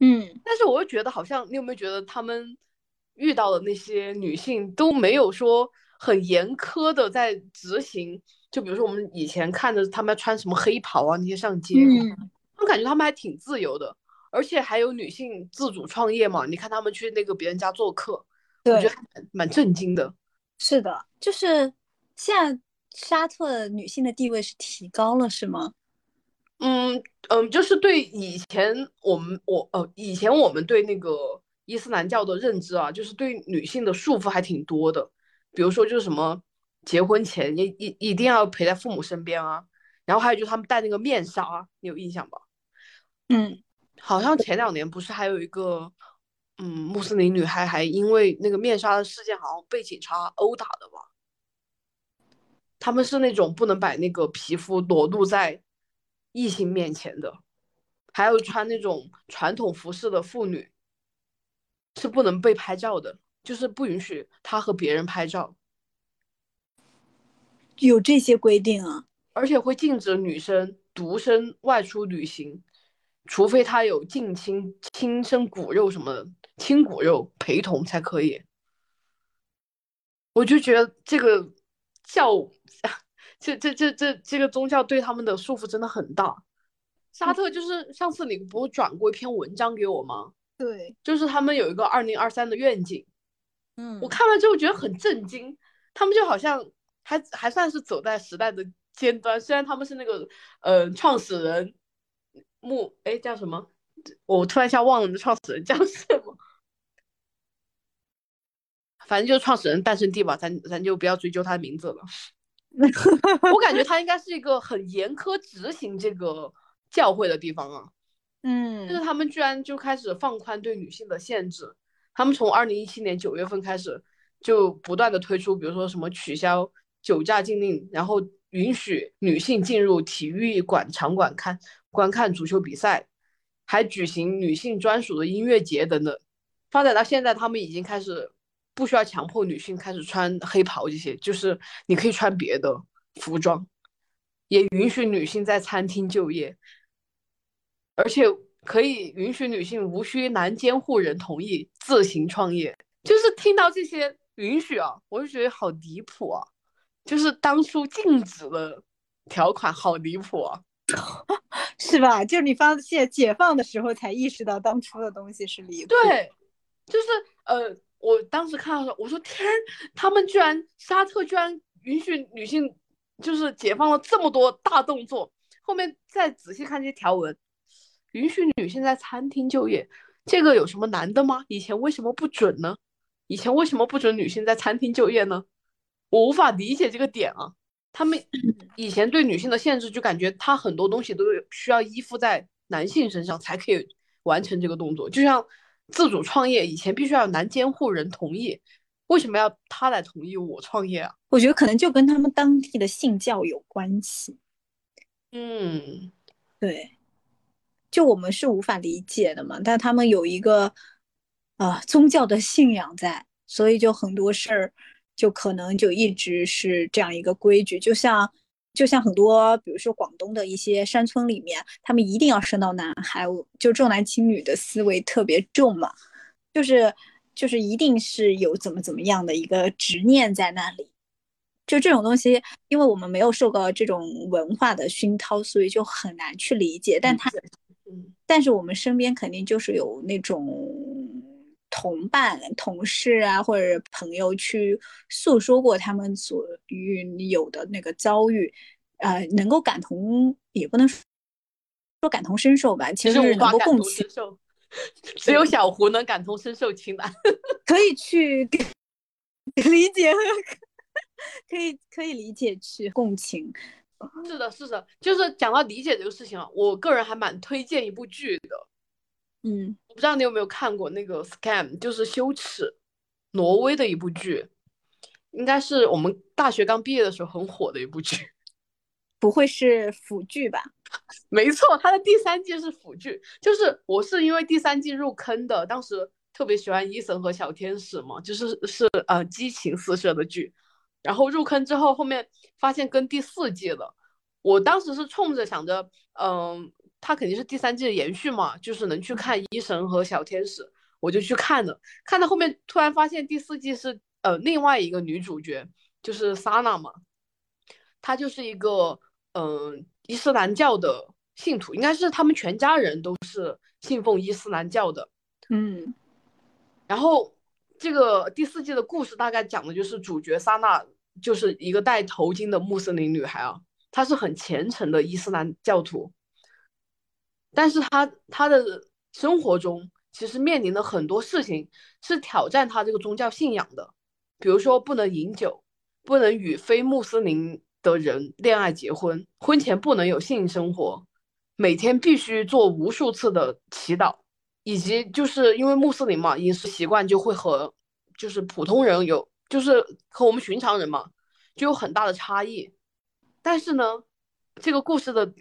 嗯，但是我又觉得好像，你有没有觉得他们遇到的那些女性都没有说很严苛的在执行？就比如说我们以前看的他们穿什么黑袍啊那些上街，我感觉他们还挺自由的，而且还有女性自主创业嘛。你看他们去那个别人家做客，我觉得蛮蛮震惊的。是的，就是现在。沙特女性的地位是提高了，是吗？嗯嗯，就是对以前我们我呃以前我们对那个伊斯兰教的认知啊，就是对女性的束缚还挺多的。比如说就是什么结婚前一一一定要陪在父母身边啊，然后还有就是他们戴那个面纱，你有印象吧？嗯，好像前两年不是还有一个嗯穆斯林女孩还因为那个面纱的事件，好像被警察殴打的吧？他们是那种不能把那个皮肤裸露在异性面前的，还有穿那种传统服饰的妇女是不能被拍照的，就是不允许她和别人拍照。有这些规定啊，而且会禁止女生独身外出旅行，除非他有近亲亲生骨肉什么的亲骨肉陪同才可以。我就觉得这个。教，*laughs* 这这这这这个宗教对他们的束缚真的很大。沙特就是上次你不转过一篇文章给我吗？对，就是他们有一个二零二三的愿景。嗯，我看完之后觉得很震惊，他们就好像还还算是走在时代的尖端。虽然他们是那个呃创始人木哎叫什么，我突然一下忘了那创始人叫什么。反正就是创始人诞生地吧，咱咱就不要追究他的名字了。*laughs* 我感觉他应该是一个很严苛执行这个教会的地方啊。嗯，就是他们居然就开始放宽对女性的限制。他们从二零一七年九月份开始，就不断的推出，比如说什么取消酒驾禁令，然后允许女性进入体育馆场馆看观看足球比赛，还举行女性专属的音乐节等等。发展到现在，他们已经开始不需要强迫女性开始穿黑袍这些，就是你可以穿别的服装，也允许女性在餐厅就业，而且可以允许女性无需男监护人同意自行创业。就是听到这些允许啊，我就觉得好离谱啊！就是当初禁止的条款好离谱啊，*laughs* 是吧？就是你发现解放的时候才意识到当初的东西是离谱。对，就是呃，我当时看到时候，我说天，他们居然沙特居然允许女性就是解放了这么多大动作，后面再仔细看这些条文，允许女性在餐厅就业，这个有什么难的吗？以前为什么不准呢？以前为什么不准女性在餐厅就业呢？我无法理解这个点啊！他们以前对女性的限制，就感觉她很多东西都需要依附在男性身上才可以完成这个动作。就像自主创业，以前必须要有男监护人同意，为什么要他来同意我创业啊？我觉得可能就跟他们当地的信教有关系。嗯，对，就我们是无法理解的嘛，但他们有一个。啊，宗教的信仰在，所以就很多事儿，就可能就一直是这样一个规矩。就像，就像很多，比如说广东的一些山村里面，他们一定要生到男孩，就重男轻女的思维特别重嘛，就是就是一定是有怎么怎么样的一个执念在那里。就这种东西，因为我们没有受过这种文化的熏陶，所以就很难去理解。但他，但是我们身边肯定就是有那种。同伴、同事啊，或者朋友去诉说过他们所遇有的那个遭遇，呃，能够感同，也不能说感同身受吧，其实是能够共情。*laughs* 只有小胡能感同身受，情难 *laughs* 可以去 *laughs* 理解，可以可以理解去共情。是的，是的，就是讲到理解这个事情啊，我个人还蛮推荐一部剧的。嗯，我不知道你有没有看过那个《Scam》，就是羞耻，挪威的一部剧，应该是我们大学刚毕业的时候很火的一部剧。不会是腐剧吧？*laughs* 没错，它的第三季是腐剧。就是我是因为第三季入坑的，当时特别喜欢伊森和小天使嘛，就是是呃激情四射的剧。然后入坑之后，后面发现跟第四季了，我当时是冲着想着，嗯。他肯定是第三季的延续嘛，就是能去看医神和小天使，我就去看了。看到后面突然发现第四季是呃另外一个女主角，就是莎娜嘛，她就是一个嗯伊斯兰教的信徒，应该是他们全家人都是信奉伊斯兰教的。嗯，然后这个第四季的故事大概讲的就是主角莎娜就是一个戴头巾的穆斯林女孩啊，她是很虔诚的伊斯兰教徒。但是他他的生活中其实面临的很多事情是挑战他这个宗教信仰的，比如说不能饮酒，不能与非穆斯林的人恋爱结婚，婚前不能有性生活，每天必须做无数次的祈祷，以及就是因为穆斯林嘛，饮食习惯就会和就是普通人有，就是和我们寻常人嘛就有很大的差异。但是呢，这个故事的。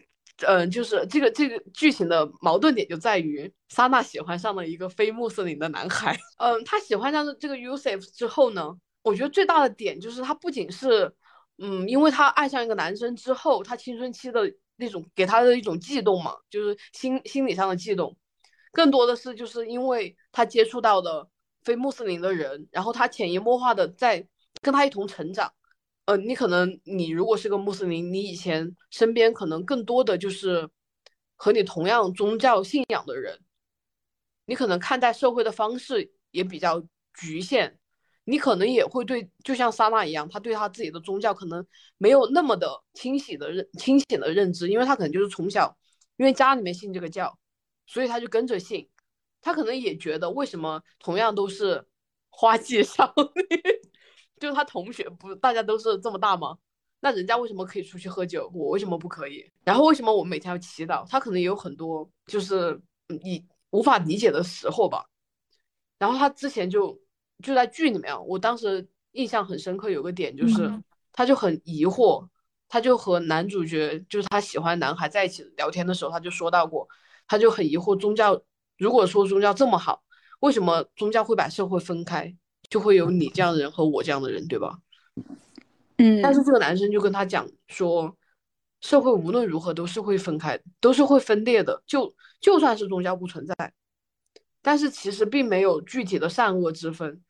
嗯，就是这个这个剧情的矛盾点就在于，莎娜喜欢上了一个非穆斯林的男孩。*laughs* 嗯，她喜欢上了这个 Yusuf 之后呢，我觉得最大的点就是她不仅是，嗯，因为她爱上一个男生之后，她青春期的那种给她的一种悸动嘛，就是心心理上的悸动，更多的是就是因为她接触到的非穆斯林的人，然后她潜移默化的在跟他一同成长。呃，你可能你如果是个穆斯林，你以前身边可能更多的就是和你同样宗教信仰的人，你可能看待社会的方式也比较局限，你可能也会对，就像莎娜一样，他对他自己的宗教可能没有那么的清晰的认清醒的认知，因为他可能就是从小因为家里面信这个教，所以他就跟着信，他可能也觉得为什么同样都是花季少女。就是他同学不，大家都是这么大吗？那人家为什么可以出去喝酒，我为什么不可以？然后为什么我每天要祈祷？他可能也有很多就是你无法理解的时候吧。然后他之前就就在剧里面，我当时印象很深刻，有个点就是他就很疑惑，他就和男主角，就是他喜欢男孩在一起聊天的时候，他就说到过，他就很疑惑，宗教如果说宗教这么好，为什么宗教会把社会分开，就会有你这样的人和我这样的人，对吧？嗯，但是这个男生就跟他讲说，社会无论如何都是会分开，都是会分裂的，就就算是宗教不存在，但是其实并没有具体的善恶之分。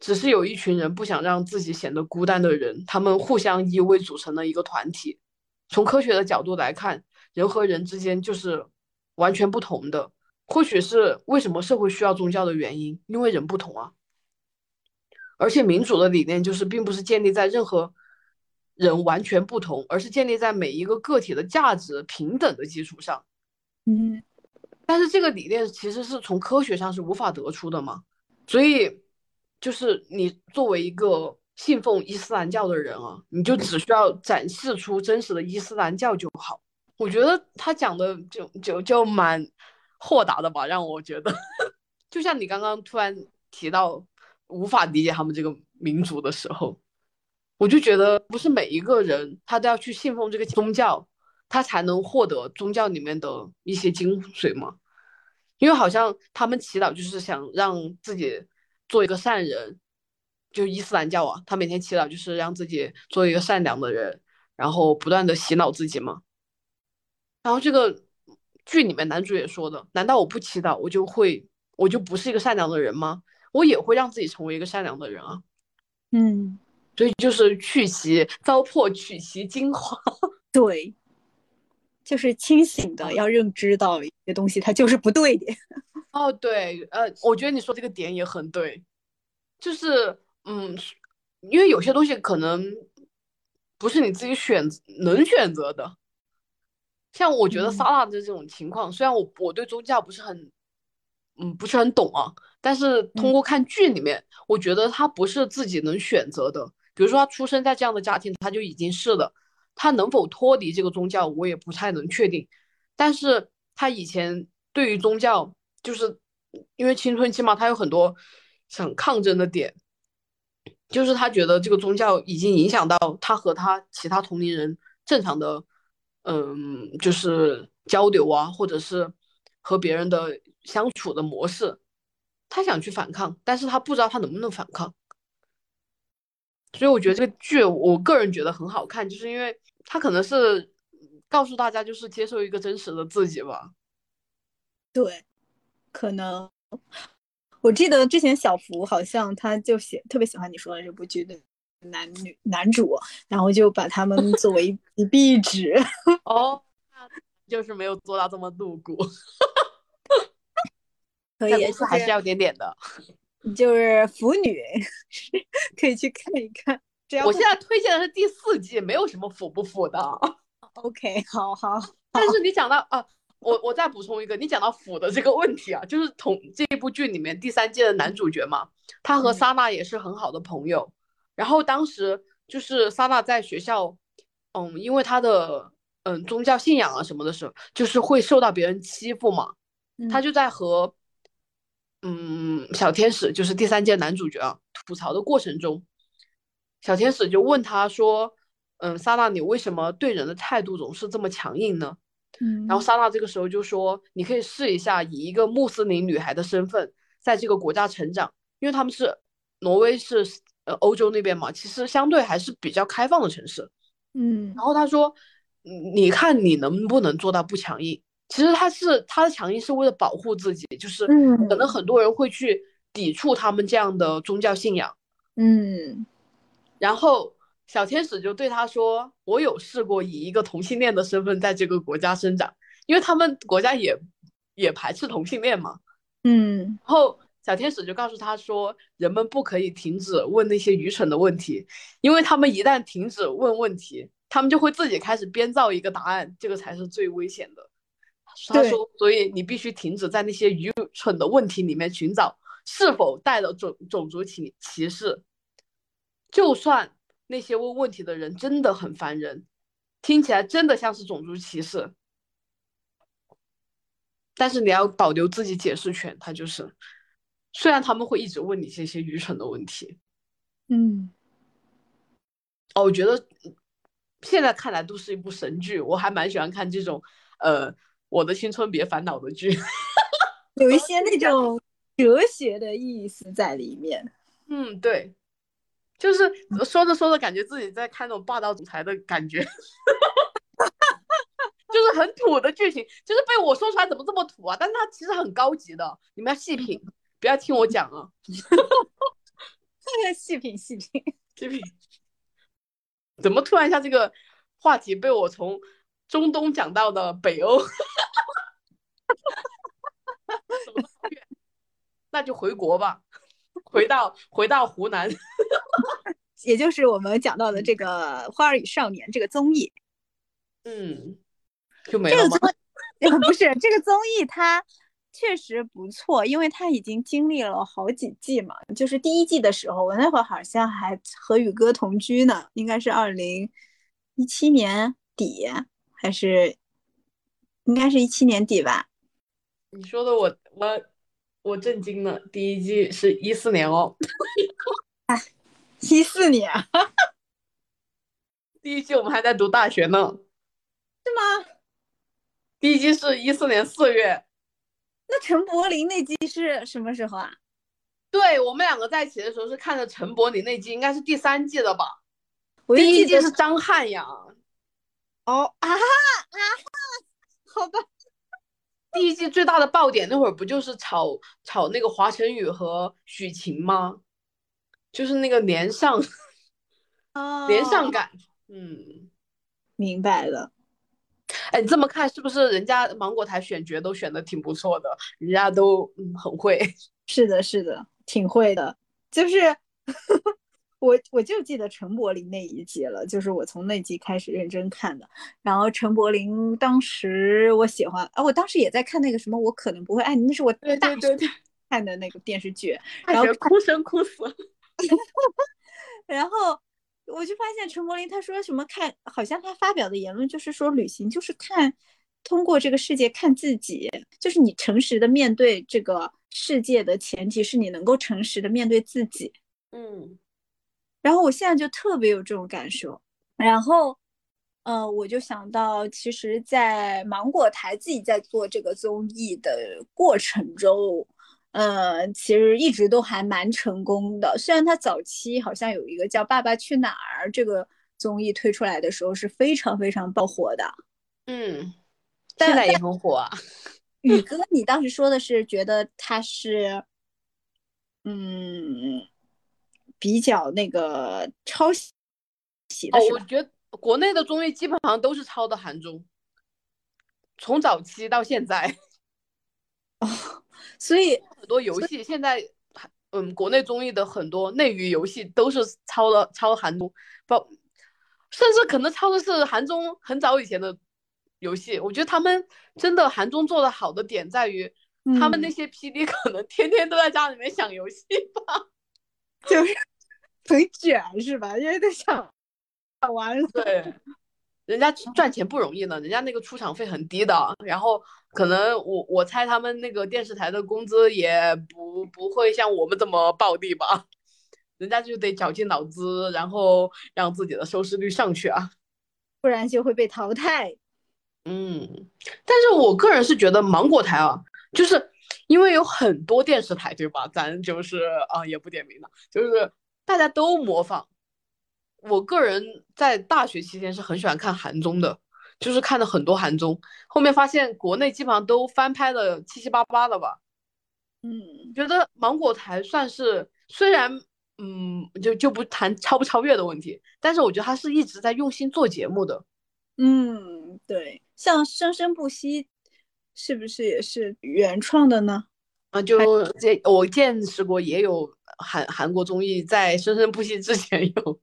只是有一群人不想让自己显得孤单的人，他们互相依偎组成了一个团体。从科学的角度来看，人和人之间就是完全不同的。或许是为什么社会需要宗教的原因，因为人不同啊。而且民主的理念就是，并不是建立在任何人完全不同，而是建立在每一个个体的价值平等的基础上。嗯，但是这个理念其实是从科学上是无法得出的嘛，所以。就是你作为一个信奉伊斯兰教的人啊，你就只需要展示出真实的伊斯兰教就好。我觉得他讲的就就就蛮豁达的吧，让我觉得，*laughs* 就像你刚刚突然提到无法理解他们这个民族的时候，我就觉得不是每一个人他都要去信奉这个宗教，他才能获得宗教里面的一些精髓吗？因为好像他们祈祷就是想让自己。做一个善人，就伊斯兰教啊，他每天祈祷就是让自己做一个善良的人，然后不断的洗脑自己嘛。然后这个剧里面男主也说的，难道我不祈祷，我就会我就不是一个善良的人吗？我也会让自己成为一个善良的人啊。嗯，所以就是去其糟粕，取其精华。*laughs* 对，就是清醒的要认知到一些东西，它就是不对的。*laughs* 哦，对，呃，我觉得你说这个点也很对，就是，嗯，因为有些东西可能不是你自己选能选择的，像我觉得萨拉的这种情况，虽然我我对宗教不是很，嗯，不是很懂啊，但是通过看剧里面，我觉得他不是自己能选择的，比如说他出生在这样的家庭，他就已经是了，他能否脱离这个宗教，我也不太能确定，但是他以前对于宗教。就是因为青春期嘛，他有很多想抗争的点，就是他觉得这个宗教已经影响到他和他其他同龄人正常的，嗯，就是交流啊，或者是和别人的相处的模式，他想去反抗，但是他不知道他能不能反抗，所以我觉得这个剧，我个人觉得很好看，就是因为他可能是告诉大家，就是接受一个真实的自己吧，对。可能。我记得之前小福好像他就喜特别喜欢你说的这部剧的男女男主，然后就把他们作为一壁纸 *laughs* 哦，就是没有做到这么露骨，*laughs* 可以还是要点点的，*laughs* 就是腐女可以去看一看。我现在推荐的是第四季，没有什么腐不腐的。OK，好好，但是你讲到啊。我我再补充一个，你讲到腐的这个问题啊，就是同这部剧里面第三季的男主角嘛，他和萨娜也是很好的朋友。然后当时就是萨娜在学校，嗯，因为他的嗯宗教信仰啊什么的时候，就是会受到别人欺负嘛。他就在和嗯小天使，就是第三届男主角啊吐槽的过程中，小天使就问他说，嗯，萨娜，你为什么对人的态度总是这么强硬呢？嗯，然后萨娜这个时候就说：“你可以试一下以一个穆斯林女孩的身份在这个国家成长，因为他们是挪威是呃欧洲那边嘛，其实相对还是比较开放的城市。”嗯，然后他说：“你看你能不能做到不强硬？其实他是他的强硬是为了保护自己，就是可能很多人会去抵触他们这样的宗教信仰。”嗯，然后。小天使就对他说：“我有试过以一个同性恋的身份在这个国家生长，因为他们国家也也排斥同性恋嘛。”嗯，然后小天使就告诉他说：“人们不可以停止问那些愚蠢的问题，因为他们一旦停止问问题，他们就会自己开始编造一个答案，这个才是最危险的。”他说：“所以你必须停止在那些愚蠢的问题里面寻找是否带了种种族歧歧视，就算。”那些问问题的人真的很烦人，听起来真的像是种族歧视。但是你要保留自己解释权，他就是，虽然他们会一直问你这些愚蠢的问题，嗯，哦，我觉得现在看来都是一部神剧，我还蛮喜欢看这种呃我的青春别烦恼的剧，*laughs* 有一些那种哲学的意思在里面。嗯，对，就是说着说着，感觉自己在看那种霸道总裁的感觉，*laughs* 就是很土的剧情，就是被我说出来怎么这么土啊？但是它其实很高级的，你们要细品，不要听我讲啊。细品细品细品。*laughs* 怎么突然一下这个话题被我从中东讲到的北欧？*laughs* 那就回国吧，回到回到湖南，也就是我们讲到的这个《花儿与少年》这个综艺。嗯，就没了吗？*laughs* 不是这个综艺，它确实不错，因为它已经经历了好几季嘛。就是第一季的时候，我那会儿好像还和宇哥同居呢，应该是二零一七年底，还是应该是一七年底吧？你说的我我。我震惊了，第一季是一四年哦，*laughs* 哎，一四年，第一季我们还在读大学呢，是吗？第一季是一四年四月，那陈柏霖那季是什么时候啊？对我们两个在一起的时候是看的陈柏霖那季，应该是第三季的吧？第一季是张翰呀，哦啊啊，好吧。第一季最大的爆点那会儿不就是炒炒那个华晨宇和许晴吗？就是那个连上，连上感，嗯，明白了。哎，你这么看是不是人家芒果台选角都选的挺不错的？人家都嗯很会。是的，是的，挺会的，就是。我我就记得陈柏霖那一集了，就是我从那集开始认真看的。然后陈柏霖当时我喜欢啊，我当时也在看那个什么，我可能不会爱你，那是我大学 *laughs* 看的那个电视剧，然后哭生哭死。*laughs* 然后我就发现陈柏霖他说什么看，好像他发表的言论就是说旅行就是看通过这个世界看自己，就是你诚实的面对这个世界的前提是你能够诚实的面对自己。嗯。然后我现在就特别有这种感受，然后，呃，我就想到，其实，在芒果台自己在做这个综艺的过程中，呃，其实一直都还蛮成功的。虽然它早期好像有一个叫《爸爸去哪儿》这个综艺推出来的时候是非常非常爆火的，嗯，现在也很火啊。宇哥，你当时说的是觉得他是，嗯。比较那个抄袭的哦，我觉得国内的综艺基本上都是抄的韩综，从早期到现在。哦，*laughs* 所以 *laughs* 很多游戏现在，嗯，国内综艺的很多内娱游戏都是抄的抄韩综，不，甚至可能抄的是韩综很早以前的游戏。我觉得他们真的韩综做的好的点在于，他们那些 PD 可能天天都在家里面想游戏吧，就是。很卷是吧？因为他想玩。对，人家赚钱不容易呢，人家那个出场费很低的，然后可能我我猜他们那个电视台的工资也不不会像我们这么暴利吧，人家就得绞尽脑汁，然后让自己的收视率上去啊，不然就会被淘汰。嗯，但是我个人是觉得芒果台啊，就是因为有很多电视台对吧？咱就是啊也不点名了，就是。大家都模仿，我个人在大学期间是很喜欢看韩综的，就是看了很多韩综，后面发现国内基本上都翻拍的七七八八了吧。嗯，觉得芒果台算是虽然嗯就就不谈超不超越的问题，但是我觉得他是一直在用心做节目的。嗯，对，像生生不息是不是也是原创的呢？啊，就这我见识过也有。韩韩国综艺在《生生不息》之前有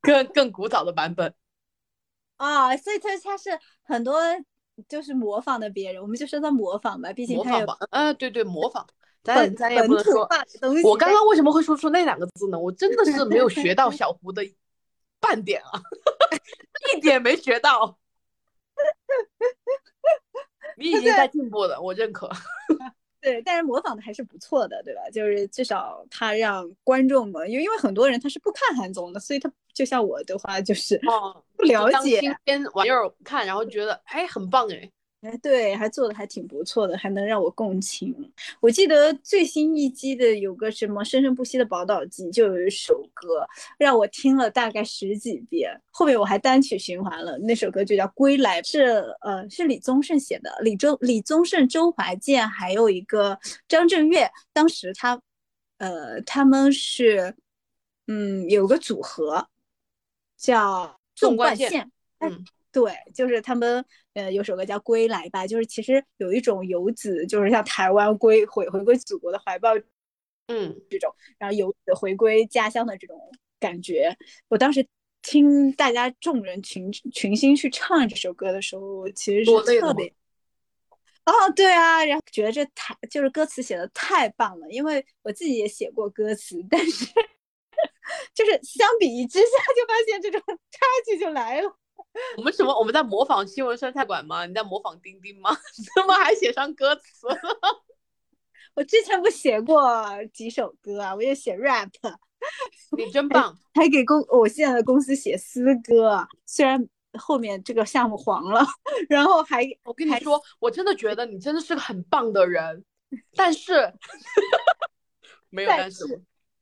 更更古早的版本啊，所以它它是很多就是模仿的别人，我们就说他模仿吧，毕竟他有啊，对对，模仿，咱咱也不能说。我刚刚为什么会说出那两个字呢？我真的是没有学到小胡的半点啊，*laughs* 一点没学到。你已经在进步了，我认可。*laughs* 对，但是模仿的还是不错的，对吧？就是至少他让观众们，因为因为很多人他是不看韩综的，所以他就像我的话就是不了解新鲜玩意儿看，然后觉得哎很棒哎。哎，对，还做的还挺不错的，还能让我共情。我记得最新一季的有个什么《生生不息的宝岛季》，就有一首歌让我听了大概十几遍，后面我还单曲循环了。那首歌就叫《归来》，是呃是李宗盛写的，李周李宗盛、周华健还有一个张震岳，当时他呃他们是嗯有个组合叫纵贯线，嗯。对，就是他们，呃，有首歌叫《归来吧》，就是其实有一种游子，就是像台湾归回回归祖国的怀抱，嗯，这种，然后游子回归家乡的这种感觉。我当时听大家众人群群星去唱这首歌的时候，其实是特别，哦，对啊，然后觉得这太就是歌词写的太棒了，因为我自己也写过歌词，但是 *laughs* 就是相比之下，就发现这种 *laughs* 差距就来了。我们什么？我们在模仿新闻生态馆吗？你在模仿钉钉吗？*laughs* 怎么还写上歌词了？*laughs* 我之前不写过几首歌啊，我也写 rap。*laughs* 你真棒，还给公我现在的公司写诗歌，虽然后面这个项目黄了，然后还我跟你说，我真的觉得你真的是个很棒的人，但是没有但是，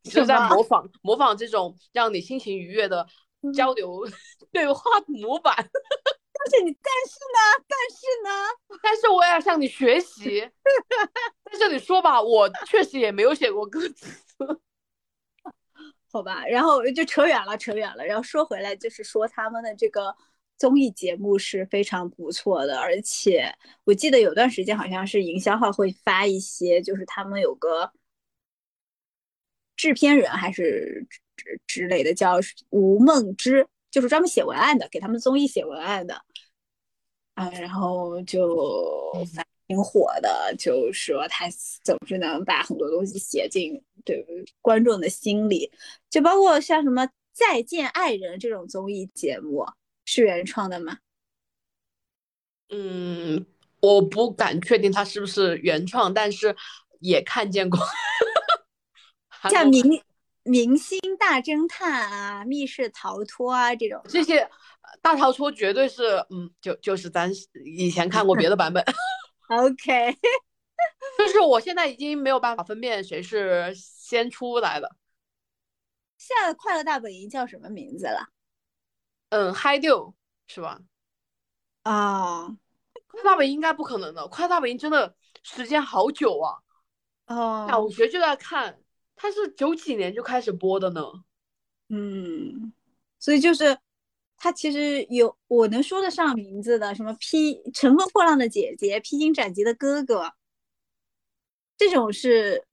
就在模仿模仿这种让你心情愉悦的。交流对话模板，*laughs* 但是你但是呢？但是呢？但是我也要向你学习。*laughs* 在这里说吧，我确实也没有写过歌词，*laughs* 好吧。然后就扯远了，扯远了。然后说回来，就是说他们的这个综艺节目是非常不错的，而且我记得有段时间好像是营销号会发一些，就是他们有个制片人还是。之之类的叫吴梦之，就是专门写文案的，给他们综艺写文案的，啊，然后就挺火的，就说他总是能把很多东西写进对观众的心里，就包括像什么《再见爱人》这种综艺节目，是原创的吗？嗯，我不敢确定他是不是原创，但是也看见过，*laughs* 像明。明星大侦探啊，密室逃脱啊，这种这些大逃脱绝对是，嗯，就就是咱以前看过别的版本。*laughs* OK，*laughs* 就是我现在已经没有办法分辨谁是先出来的。现在快乐大本营叫什么名字了？嗯，Hi Do 是吧？啊，快乐大本营应该不可能的，快乐大本营真的时间好久啊。哦，小学就在看。它是九几年就开始播的呢，嗯，所以就是它其实有我能说得上名字的，什么披乘风破浪的姐姐、披荆斩棘的哥哥，这种是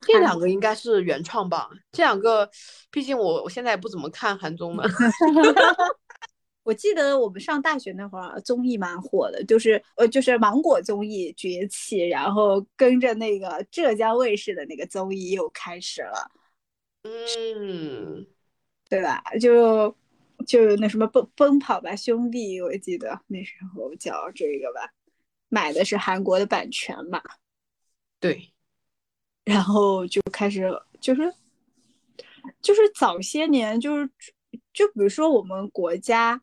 这两个应该是原创吧？这两个，毕竟我我现在也不怎么看韩综了。*laughs* 我记得我们上大学那会儿，综艺蛮火的，就是呃，就是芒果综艺崛起，然后跟着那个浙江卫视的那个综艺又开始了，嗯，对吧？就就那什么奔奔跑吧兄弟，我记得那时候叫这个吧，买的是韩国的版权嘛，对，然后就开始就是就是早些年就是就比如说我们国家。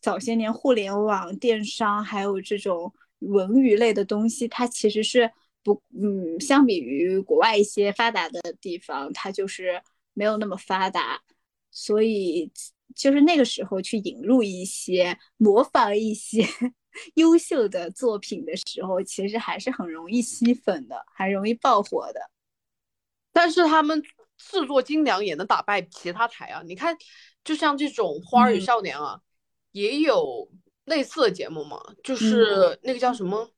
早些年，互联网、电商还有这种文娱类的东西，它其实是不，嗯，相比于国外一些发达的地方，它就是没有那么发达。所以，就是那个时候去引入一些、模仿一些 *laughs* 优秀的作品的时候，其实还是很容易吸粉的，还容易爆火的。但是他们制作精良，也能打败其他台啊！你看，就像这种《花儿与少年》啊。也有类似的节目嘛，就是那个叫什么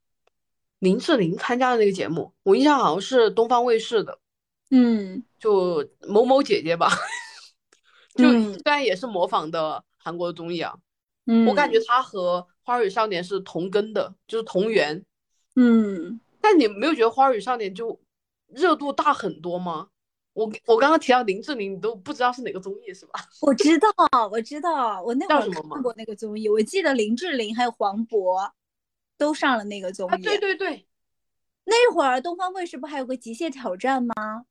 林志玲参加的那个节目，我印象好像是东方卫视的，嗯，就某某姐姐吧，*laughs* 就虽然也是模仿的韩国的综艺啊，嗯，我感觉它和《花儿与少年》是同根的，就是同源，嗯，但你没有觉得《花儿与少年》就热度大很多吗？我我刚刚提到林志玲，你都不知道是哪个综艺是吧？*laughs* 我知道，我知道，我那会儿看过那个综艺。我记得林志玲还有黄渤都上了那个综艺。对对对，那会儿东方卫视不还有个《极限挑战》吗？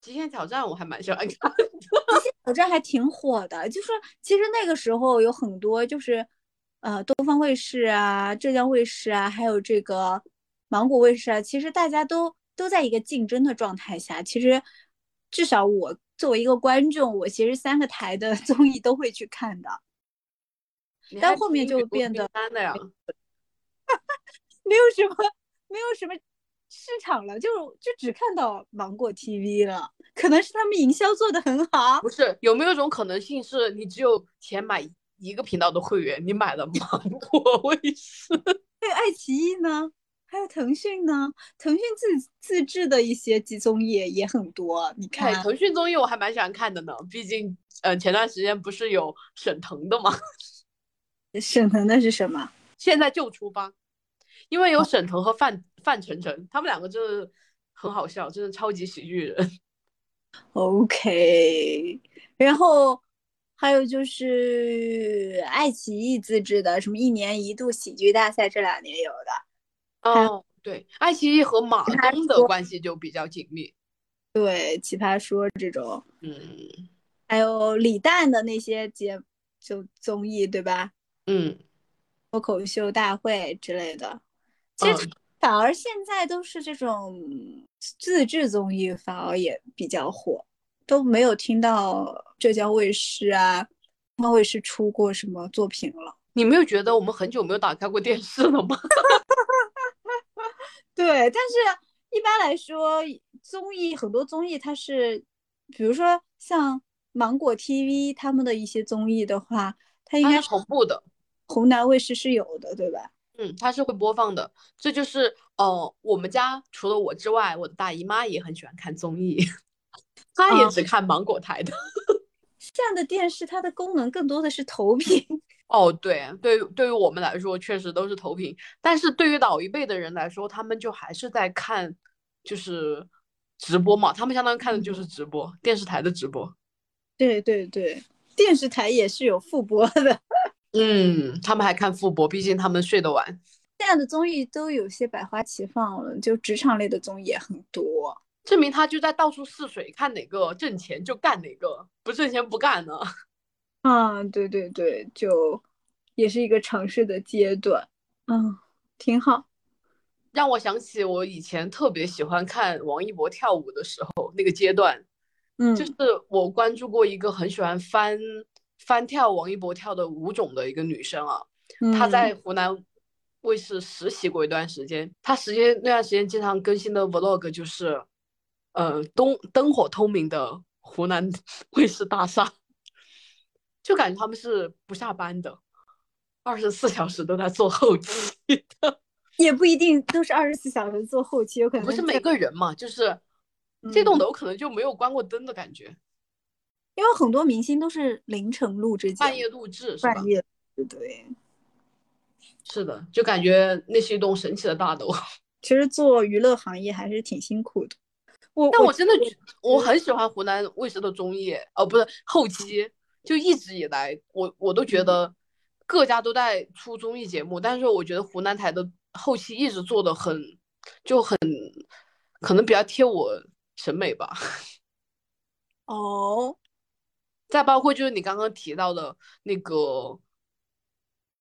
极限挑战我还蛮喜欢看，*laughs* 极限挑战还挺火的。就是其实那个时候有很多，就是呃东方卫视啊、浙江卫视啊，还有这个芒果卫视啊，其实大家都都在一个竞争的状态下。其实至少我作为一个观众，我其实三个台的 *laughs* 综艺都会去看的。但后面就变得 *laughs* 没有什么，没有什么。市场了，就就只看到芒果 TV 了，可能是他们营销做的很好。不是，有没有一种可能性是你只有钱买一个频道的会员，你买了芒果卫视？还有 *laughs* 爱奇艺呢，还有腾讯呢。腾讯自自制的一些集综艺也很多。你看，腾讯综艺我还蛮喜欢看的呢，毕竟，呃，前段时间不是有沈腾的吗？*laughs* 沈腾的是什么？现在就出发。因为有沈腾和范范丞丞，他们两个真的很好笑，真的超级喜剧人。OK，然后还有就是爱奇艺自制的什么一年一度喜剧大赛，这两年有的。哦，对，爱奇艺和马东的关系就比较紧密。对，奇葩说这种，嗯，还有李诞的那些节就综艺，对吧？嗯，脱口秀大会之类的。其实反而现在都是这种自制综艺，反而也比较火，都没有听到浙江卫视啊、东方卫视出过什么作品了。你没有觉得我们很久没有打开过电视了吗？*laughs* 对，但是一般来说，综艺很多综艺它是，比如说像芒果 TV 他们的一些综艺的话，它应该是同步的，湖南卫视是有的，对吧？嗯，它是会播放的，这就是呃，我们家除了我之外，我的大姨妈也很喜欢看综艺，她也只看芒果台的。*laughs* 这样的电视，它的功能更多的是投屏。哦，对，对，对于我们来说，确实都是投屏。但是对于老一辈的人来说，他们就还是在看，就是直播嘛，他们相当于看的就是直播，电视台的直播。对对对，电视台也是有复播的。*laughs* 嗯，他们还看复播，毕竟他们睡得晚。现在的综艺都有些百花齐放了，就职场类的综艺也很多，证明他就在到处试水，看哪个挣钱就干哪个，不挣钱不干呢。啊，对对对，就也是一个尝试的阶段，嗯，挺好。让我想起我以前特别喜欢看王一博跳舞的时候那个阶段，嗯，就是我关注过一个很喜欢翻。翻跳王一博跳的舞种的一个女生啊，她在湖南卫视实习过一段时间。她时间那段时间经常更新的 vlog 就是，呃，灯灯火通明的湖南 *laughs* 卫视大厦，就感觉他们是不下班的，二十四小时都在做后期的。*laughs* 也不一定都是二十四小时做后期，有可能不是每个人嘛，就是这栋楼可能就没有关过灯的感觉。因为很多明星都是凌晨录制，半夜录制，是吧？半夜，对，是的，就感觉那是一栋神奇的大楼。*laughs* 其实做娱乐行业还是挺辛苦的。我，但我真的，我很喜欢湖南卫视的综艺，哦，不是后期，就一直以来，我我都觉得各家都在出综艺节目，但是我觉得湖南台的后期一直做的很，就很，可能比较贴我审美吧。*laughs* 哦。再包括就是你刚刚提到的那个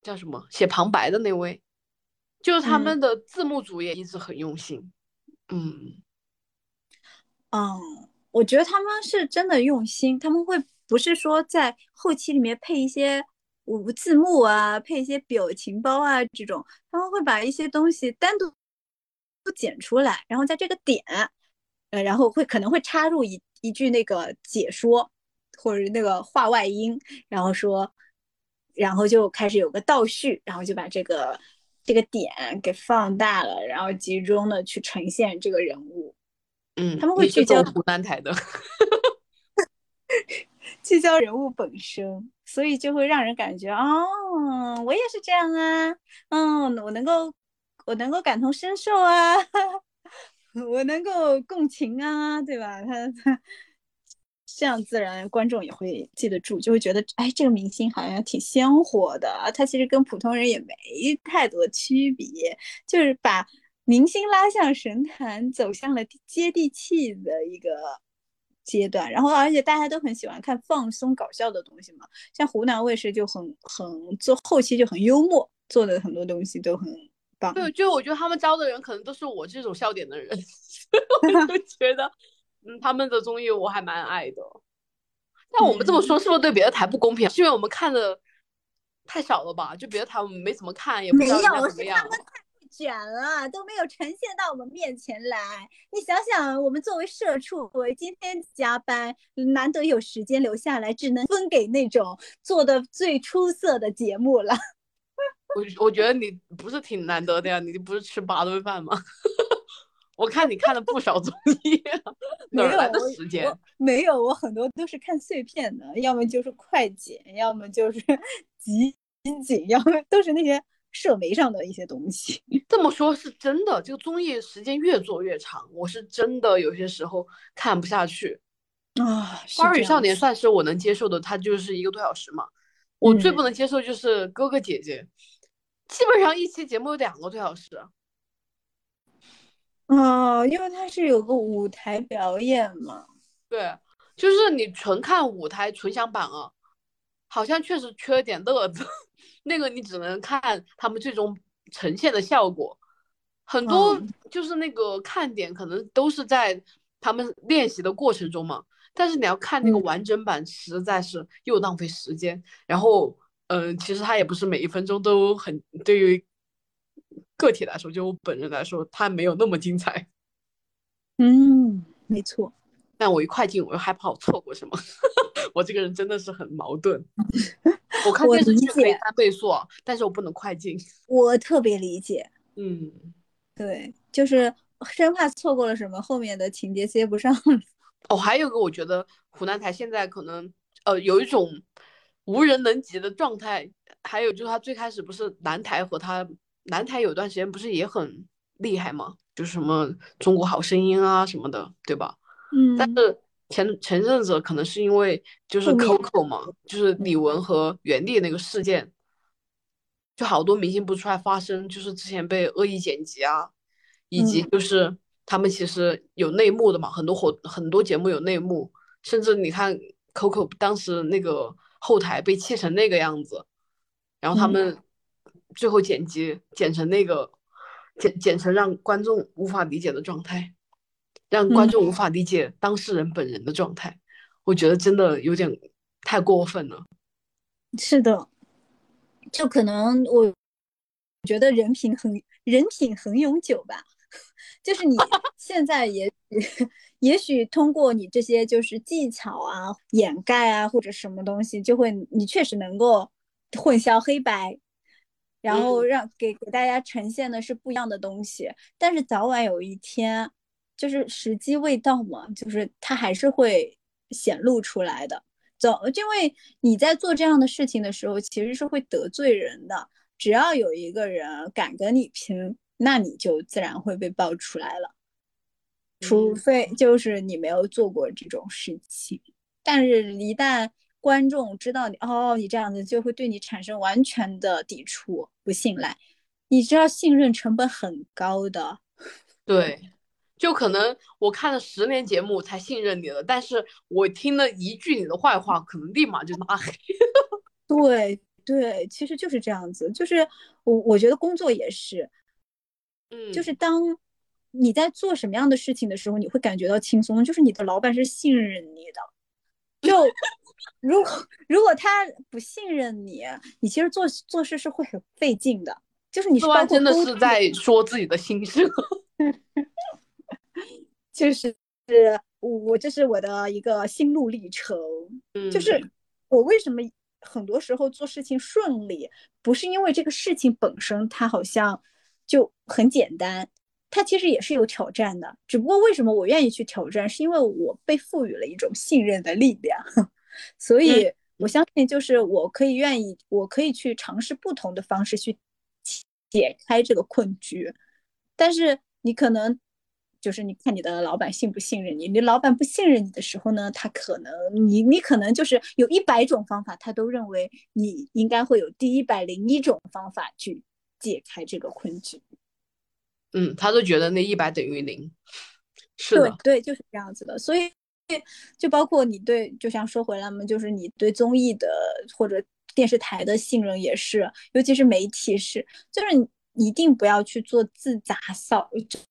叫什么写旁白的那位，就是他们的字幕组也一直很用心。嗯嗯，我觉得他们是真的用心，他们会不是说在后期里面配一些无字幕啊，配一些表情包啊这种，他们会把一些东西单独不剪出来，然后在这个点，呃，然后会可能会插入一一句那个解说。或者那个话外音，然后说，然后就开始有个倒叙，然后就把这个这个点给放大了，然后集中的去呈现这个人物。嗯，他们会聚焦湖南台的，*laughs* 聚焦人物本身，所以就会让人感觉哦，我也是这样啊，嗯，我能够我能够感同身受啊，*laughs* 我能够共情啊，对吧？他他。这样自然观众也会记得住，就会觉得，哎，这个明星好像挺鲜活的，他其实跟普通人也没太多区别，就是把明星拉向神坛，走向了接地气的一个阶段。然后，而且大家都很喜欢看放松搞笑的东西嘛，像湖南卫视就很很做后期就很幽默，做的很多东西都很棒。对，就我觉得他们招的人可能都是我这种笑点的人，*laughs* 我就 *laughs* 觉得，嗯，他们的综艺我还蛮爱的。但我们这么说是不是对别的台不公平？是因为我们看的太少了吧？就别的台我们没怎么看，也不知道怎么样。卷了都没有呈现到我们面前来。你想想，我们作为社畜，我今天加班，难得有时间留下来，只能分给那种做的最出色的节目了。*laughs* 我我觉得你不是挺难得的呀，你不是吃八顿饭吗？*laughs* 我看你看了不少综艺，哪来的时间？没有，我很多都是看碎片的，要么就是快剪，要么就是 *laughs* 集锦，要么都是那些。社媒上的一些东西，*laughs* 这么说，是真的。这个综艺时间越做越长，我是真的有些时候看不下去啊。花儿与少年算是我能接受的，它就是一个多小时嘛。我最不能接受就是哥哥姐姐，基本上一期节目有两个多小时。啊，因为它是有个舞台表演嘛。对，就是你纯看舞台纯享版啊，好像确实缺点乐子。那个你只能看他们最终呈现的效果，很多就是那个看点可能都是在他们练习的过程中嘛。但是你要看那个完整版，实在是又浪费时间。然后，嗯，其实它也不是每一分钟都很对于个体来说，就我本人来说，它没有那么精彩。嗯，没错。但我一快进，我又害怕我错过什么。*laughs* 我这个人真的是很矛盾。*laughs* 我看电视剧可以三倍速，但是我不能快进。*laughs* 我特别理解。嗯，对，就是生怕错过了什么，后面的情节接不上。哦，还有个，我觉得湖南台现在可能呃有一种无人能及的状态。还有就是他最开始不是南台和他南台有段时间不是也很厉害吗？就是什么中国好声音啊什么的，对吧？嗯。但是。前前阵子可能是因为就是 Coco 嘛，就是李玟和袁立那个事件，就好多明星不出来发声，就是之前被恶意剪辑啊，以及就是他们其实有内幕的嘛，很多活很多节目有内幕，甚至你看 Coco 当时那个后台被气成那个样子，然后他们最后剪辑剪成那个剪剪成让观众无法理解的状态。让观众无法理解当事人本人的状态，我觉得真的有点太过分了。是的，就可能我觉得人品很人品很永久吧。*laughs* 就是你现在也 *laughs* 也许通过你这些就是技巧啊、掩盖啊或者什么东西，就会你确实能够混淆黑白，然后让给给大家呈现的是不一样的东西。但是早晚有一天。就是时机未到嘛，就是它还是会显露出来的。走，因为你在做这样的事情的时候，其实是会得罪人的。只要有一个人敢跟你拼，那你就自然会被爆出来了。除非就是你没有做过这种事情，但是一旦观众知道你哦，你这样子就会对你产生完全的抵触、不信赖。你知道信任成本很高的。对。就可能我看了十年节目才信任你了，但是我听了一句你的坏话，可能立马就拉黑。*laughs* 对对，其实就是这样子。就是我我觉得工作也是，嗯，就是当你在做什么样的事情的时候，你会感觉到轻松，就是你的老板是信任你的。就 *laughs* 如果如果他不信任你，你其实做做事是会很费劲的。就是你说真的是在说自己的心声。*laughs* 就是我，我这是我的一个心路历程。嗯，就是我为什么很多时候做事情顺利，不是因为这个事情本身它好像就很简单，它其实也是有挑战的。只不过为什么我愿意去挑战，是因为我被赋予了一种信任的力量，*laughs* 所以我相信，就是我可以愿意，我可以去尝试不同的方式去解开这个困局。但是你可能。就是你看你的老板信不信任你，你老板不信任你的时候呢，他可能你你可能就是有一百种方法，他都认为你应该会有第一百零一种方法去解开这个困局。嗯，他都觉得那一百等于零。是的，对，就是这样子的。所以，就包括你对，就像说回来嘛，就是你对综艺的或者电视台的信任也是，尤其是媒体是，就是你一定不要去做自砸扫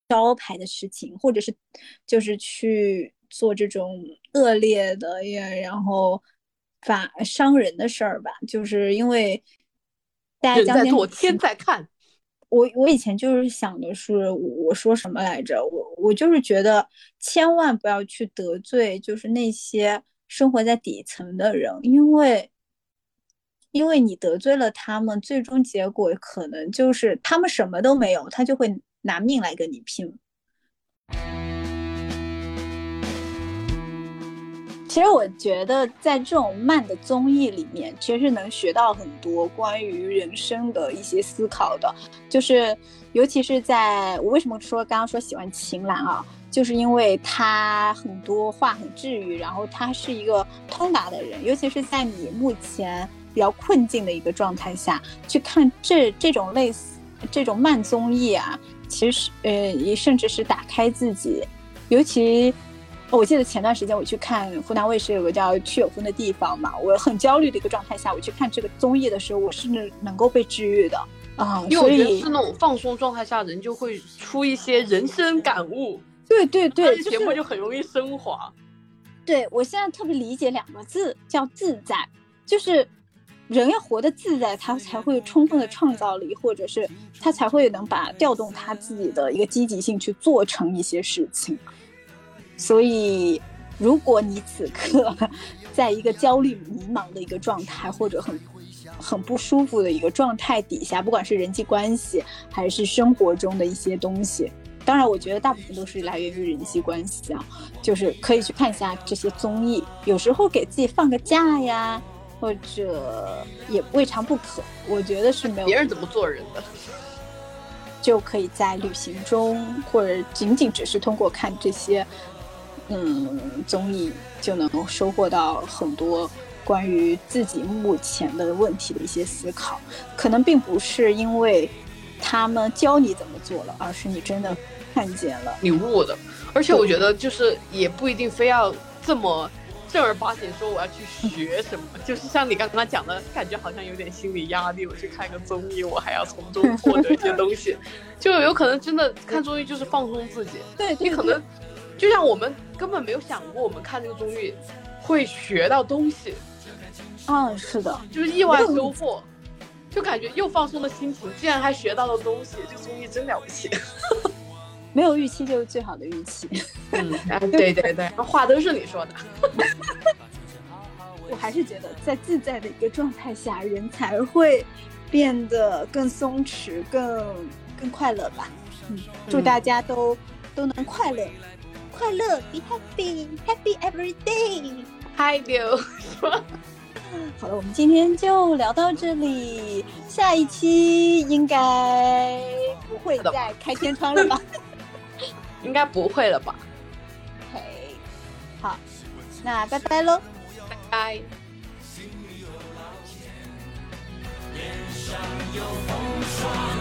招牌的事情，或者是就是去做这种恶劣的也然后反伤人的事儿吧。就是因为大家在做，天在看。我我以前就是想的是，我说什么来着？我我就是觉得千万不要去得罪，就是那些生活在底层的人，因为因为你得罪了他们，最终结果可能就是他们什么都没有，他就会拿命来跟你拼。其实我觉得，在这种慢的综艺里面，其实能学到很多关于人生的一些思考的。就是，尤其是在我为什么说刚刚说喜欢秦岚啊，就是因为她很多话很治愈，然后她是一个通达的人。尤其是在你目前比较困境的一个状态下去看这这种类似这种慢综艺啊，其实呃，也甚至是打开自己，尤其。我记得前段时间我去看湖南卫视有个叫《去有风的地方》嘛，我很焦虑的一个状态下，我去看这个综艺的时候，我是能够被治愈的啊。因为我觉得是那种放松状态下，人就会出一些人生感悟。对对对，节目就很容易升华。对我现在特别理解两个字，叫自在，就是人要活得自在，他才会充分的创造力，或者是他才会能把调动他自己的一个积极性去做成一些事情。所以，如果你此刻 *laughs* 在一个焦虑、迷茫的一个状态，或者很很不舒服的一个状态底下，不管是人际关系还是生活中的一些东西，当然，我觉得大部分都是来源于人际关系啊，就是可以去看一下这些综艺，有时候给自己放个假呀，或者也未尝不可。我觉得是没有别人怎么做人的，就可以在旅行中，或者仅仅只是通过看这些。嗯，综艺就能收获到很多关于自己目前的问题的一些思考，可能并不是因为他们教你怎么做了，而是你真的看见了、领悟的。而且我觉得，就是也不一定非要这么正儿八经说我要去学什么，*laughs* 就是像你刚刚讲的感觉，好像有点心理压力。我去看个综艺，我还要从中获得一些东西，就有可能真的看综艺就是放松自己。对你可能。就像我们根本没有想过，我们看这个综艺会学到东西。嗯，是的，就是意外收获，就感觉又放松了心情，竟然还学到了东西，这个综艺真了不起。没有预期就是最好的预期。嗯，*laughs* 对对对，话都是你说的。*laughs* 我还是觉得，在自在的一个状态下，人才会变得更松弛、更更快乐吧。嗯，祝大家都都能快乐。快乐，be happy，happy every day。Hi Bill，*laughs* 好了，我们今天就聊到这里，下一期应该不会再开天窗了吧？应该不会了吧？OK，好，那拜拜喽，拜拜。着，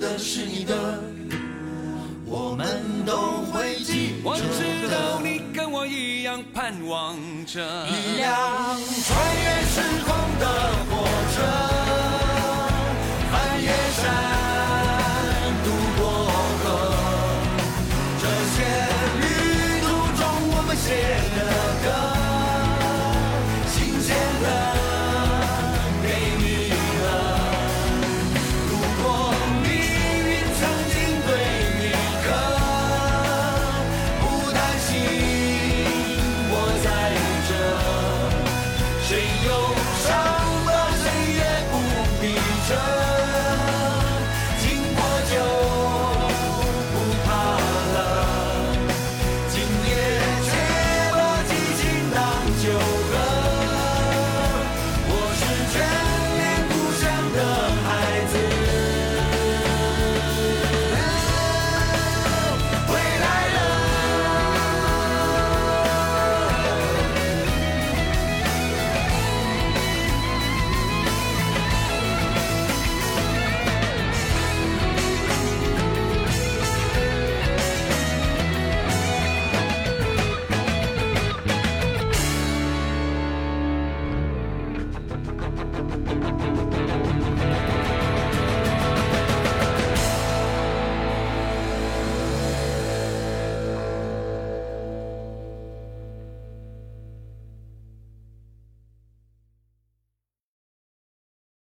的，是你。